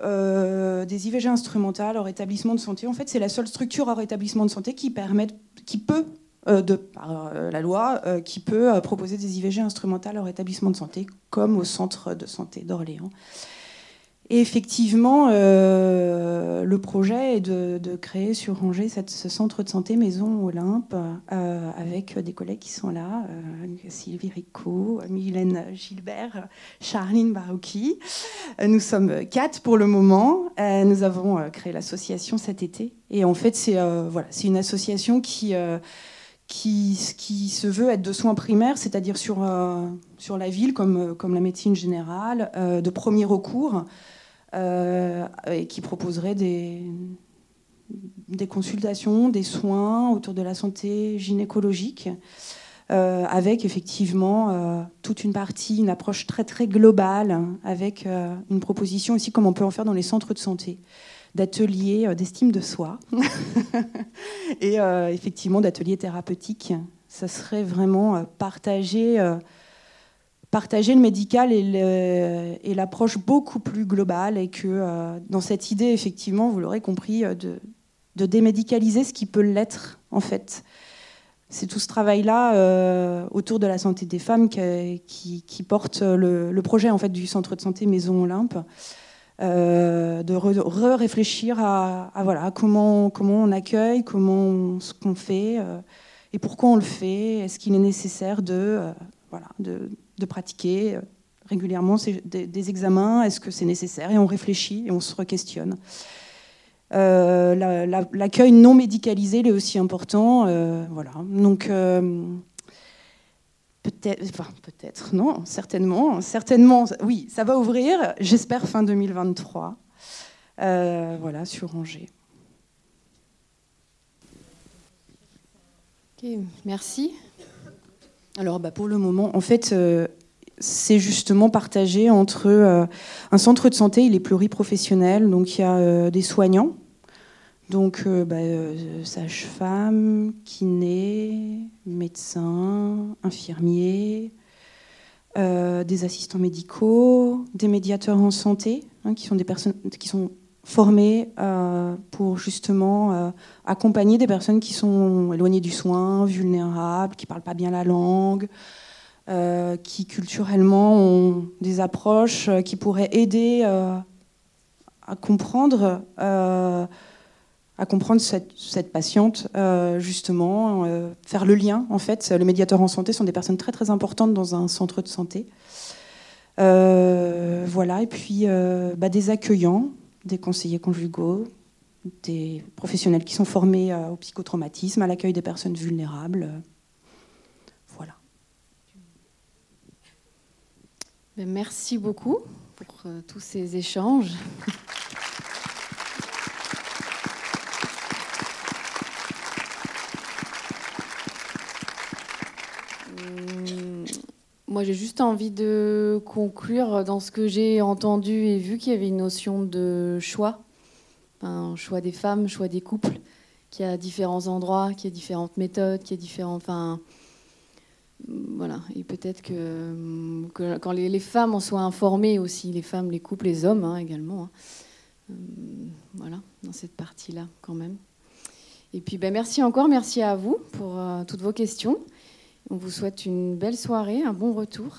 des IVG instrumentales hors établissement de santé. En fait, c'est la seule structure hors établissement de santé qui permet, qui peut de par euh, la loi euh, qui peut proposer des IVG instrumentales au établissement de santé, comme au centre de santé d'Orléans. Et effectivement, le projet est de, créer sur Angers ce centre de santé Maison Olympe avec des collègues qui sont là, Sylvie Rico, Mylène Gilbert, Charline Barouki. nous sommes quatre pour le moment. nous avons créé l'association cet été. Et en fait, c'est une association qui qui, se veut être de soins primaires, c'est-à-dire sur, euh, sur la ville, comme, comme la médecine générale, euh, de premier recours, euh, et qui proposerait des, des consultations, des soins autour de la santé gynécologique, avec effectivement toute une partie, une approche très très globale, avec une proposition aussi comme on peut en faire dans les centres de santé d'ateliers euh, d'estime de soi et euh, effectivement d'ateliers thérapeutiques. Ça serait vraiment euh, partager, partager le médical et l'approche beaucoup plus globale et que dans cette idée, effectivement, vous l'aurez compris, de, démédicaliser ce qui peut l'être en fait. C'est tout ce travail-là autour de la santé des femmes qui, qui, porte le, le, projet en fait du centre de santé Maison Olympe. Euh, de re-réfléchir à, voilà, comment, comment on accueille, comment ce qu'on fait euh, et pourquoi on le fait. Est-ce qu'il est nécessaire de, euh, voilà, de, de pratiquer régulièrement des, examens Est-ce que c'est nécessaire Et on réfléchit et on se re-questionne. L'accueil non médicalisé est aussi important. voilà. Donc Peut-être, enfin, peut-être, non, certainement, certainement, oui, ça va ouvrir, j'espère fin 2023, euh, voilà, sur Angers. Merci. Alors, bah, pour le moment, en fait, euh, c'est justement partagé entre euh, un centre de santé, il est pluriprofessionnel, donc il y a des soignants, donc, euh, bah, euh, sage-femme, kiné, médecin, infirmier, euh, des assistants médicaux, des médiateurs en santé, hein, qui sont des personnes qui sont formées pour justement accompagner des personnes qui sont éloignées du soin, vulnérables, qui ne parlent pas bien la langue, qui culturellement ont des approches qui pourraient aider à comprendre à comprendre cette, patiente, euh, justement, euh, faire le lien. En fait, les médiateurs en santé sont des personnes très très importantes dans un centre de santé. Euh, voilà, et puis bah, des accueillants, des conseillers conjugaux, des professionnels qui sont formés au psychotraumatisme, à l'accueil des personnes vulnérables. voilà. Ben, merci beaucoup pour tous ces échanges. Moi, j'ai juste envie de conclure dans ce que j'ai entendu et vu qu'il y avait une notion de choix, un choix des femmes, choix des couples, qui a différents endroits, qui a différentes méthodes, qui a différents, enfin, voilà. Et peut-être que, quand les, femmes en soient informées aussi, les femmes, les couples, les hommes hein, également, hein, euh, voilà, dans cette partie-là quand même. Et puis, ben, merci encore, merci à vous pour euh, toutes vos questions. On vous souhaite une belle soirée, un bon retour.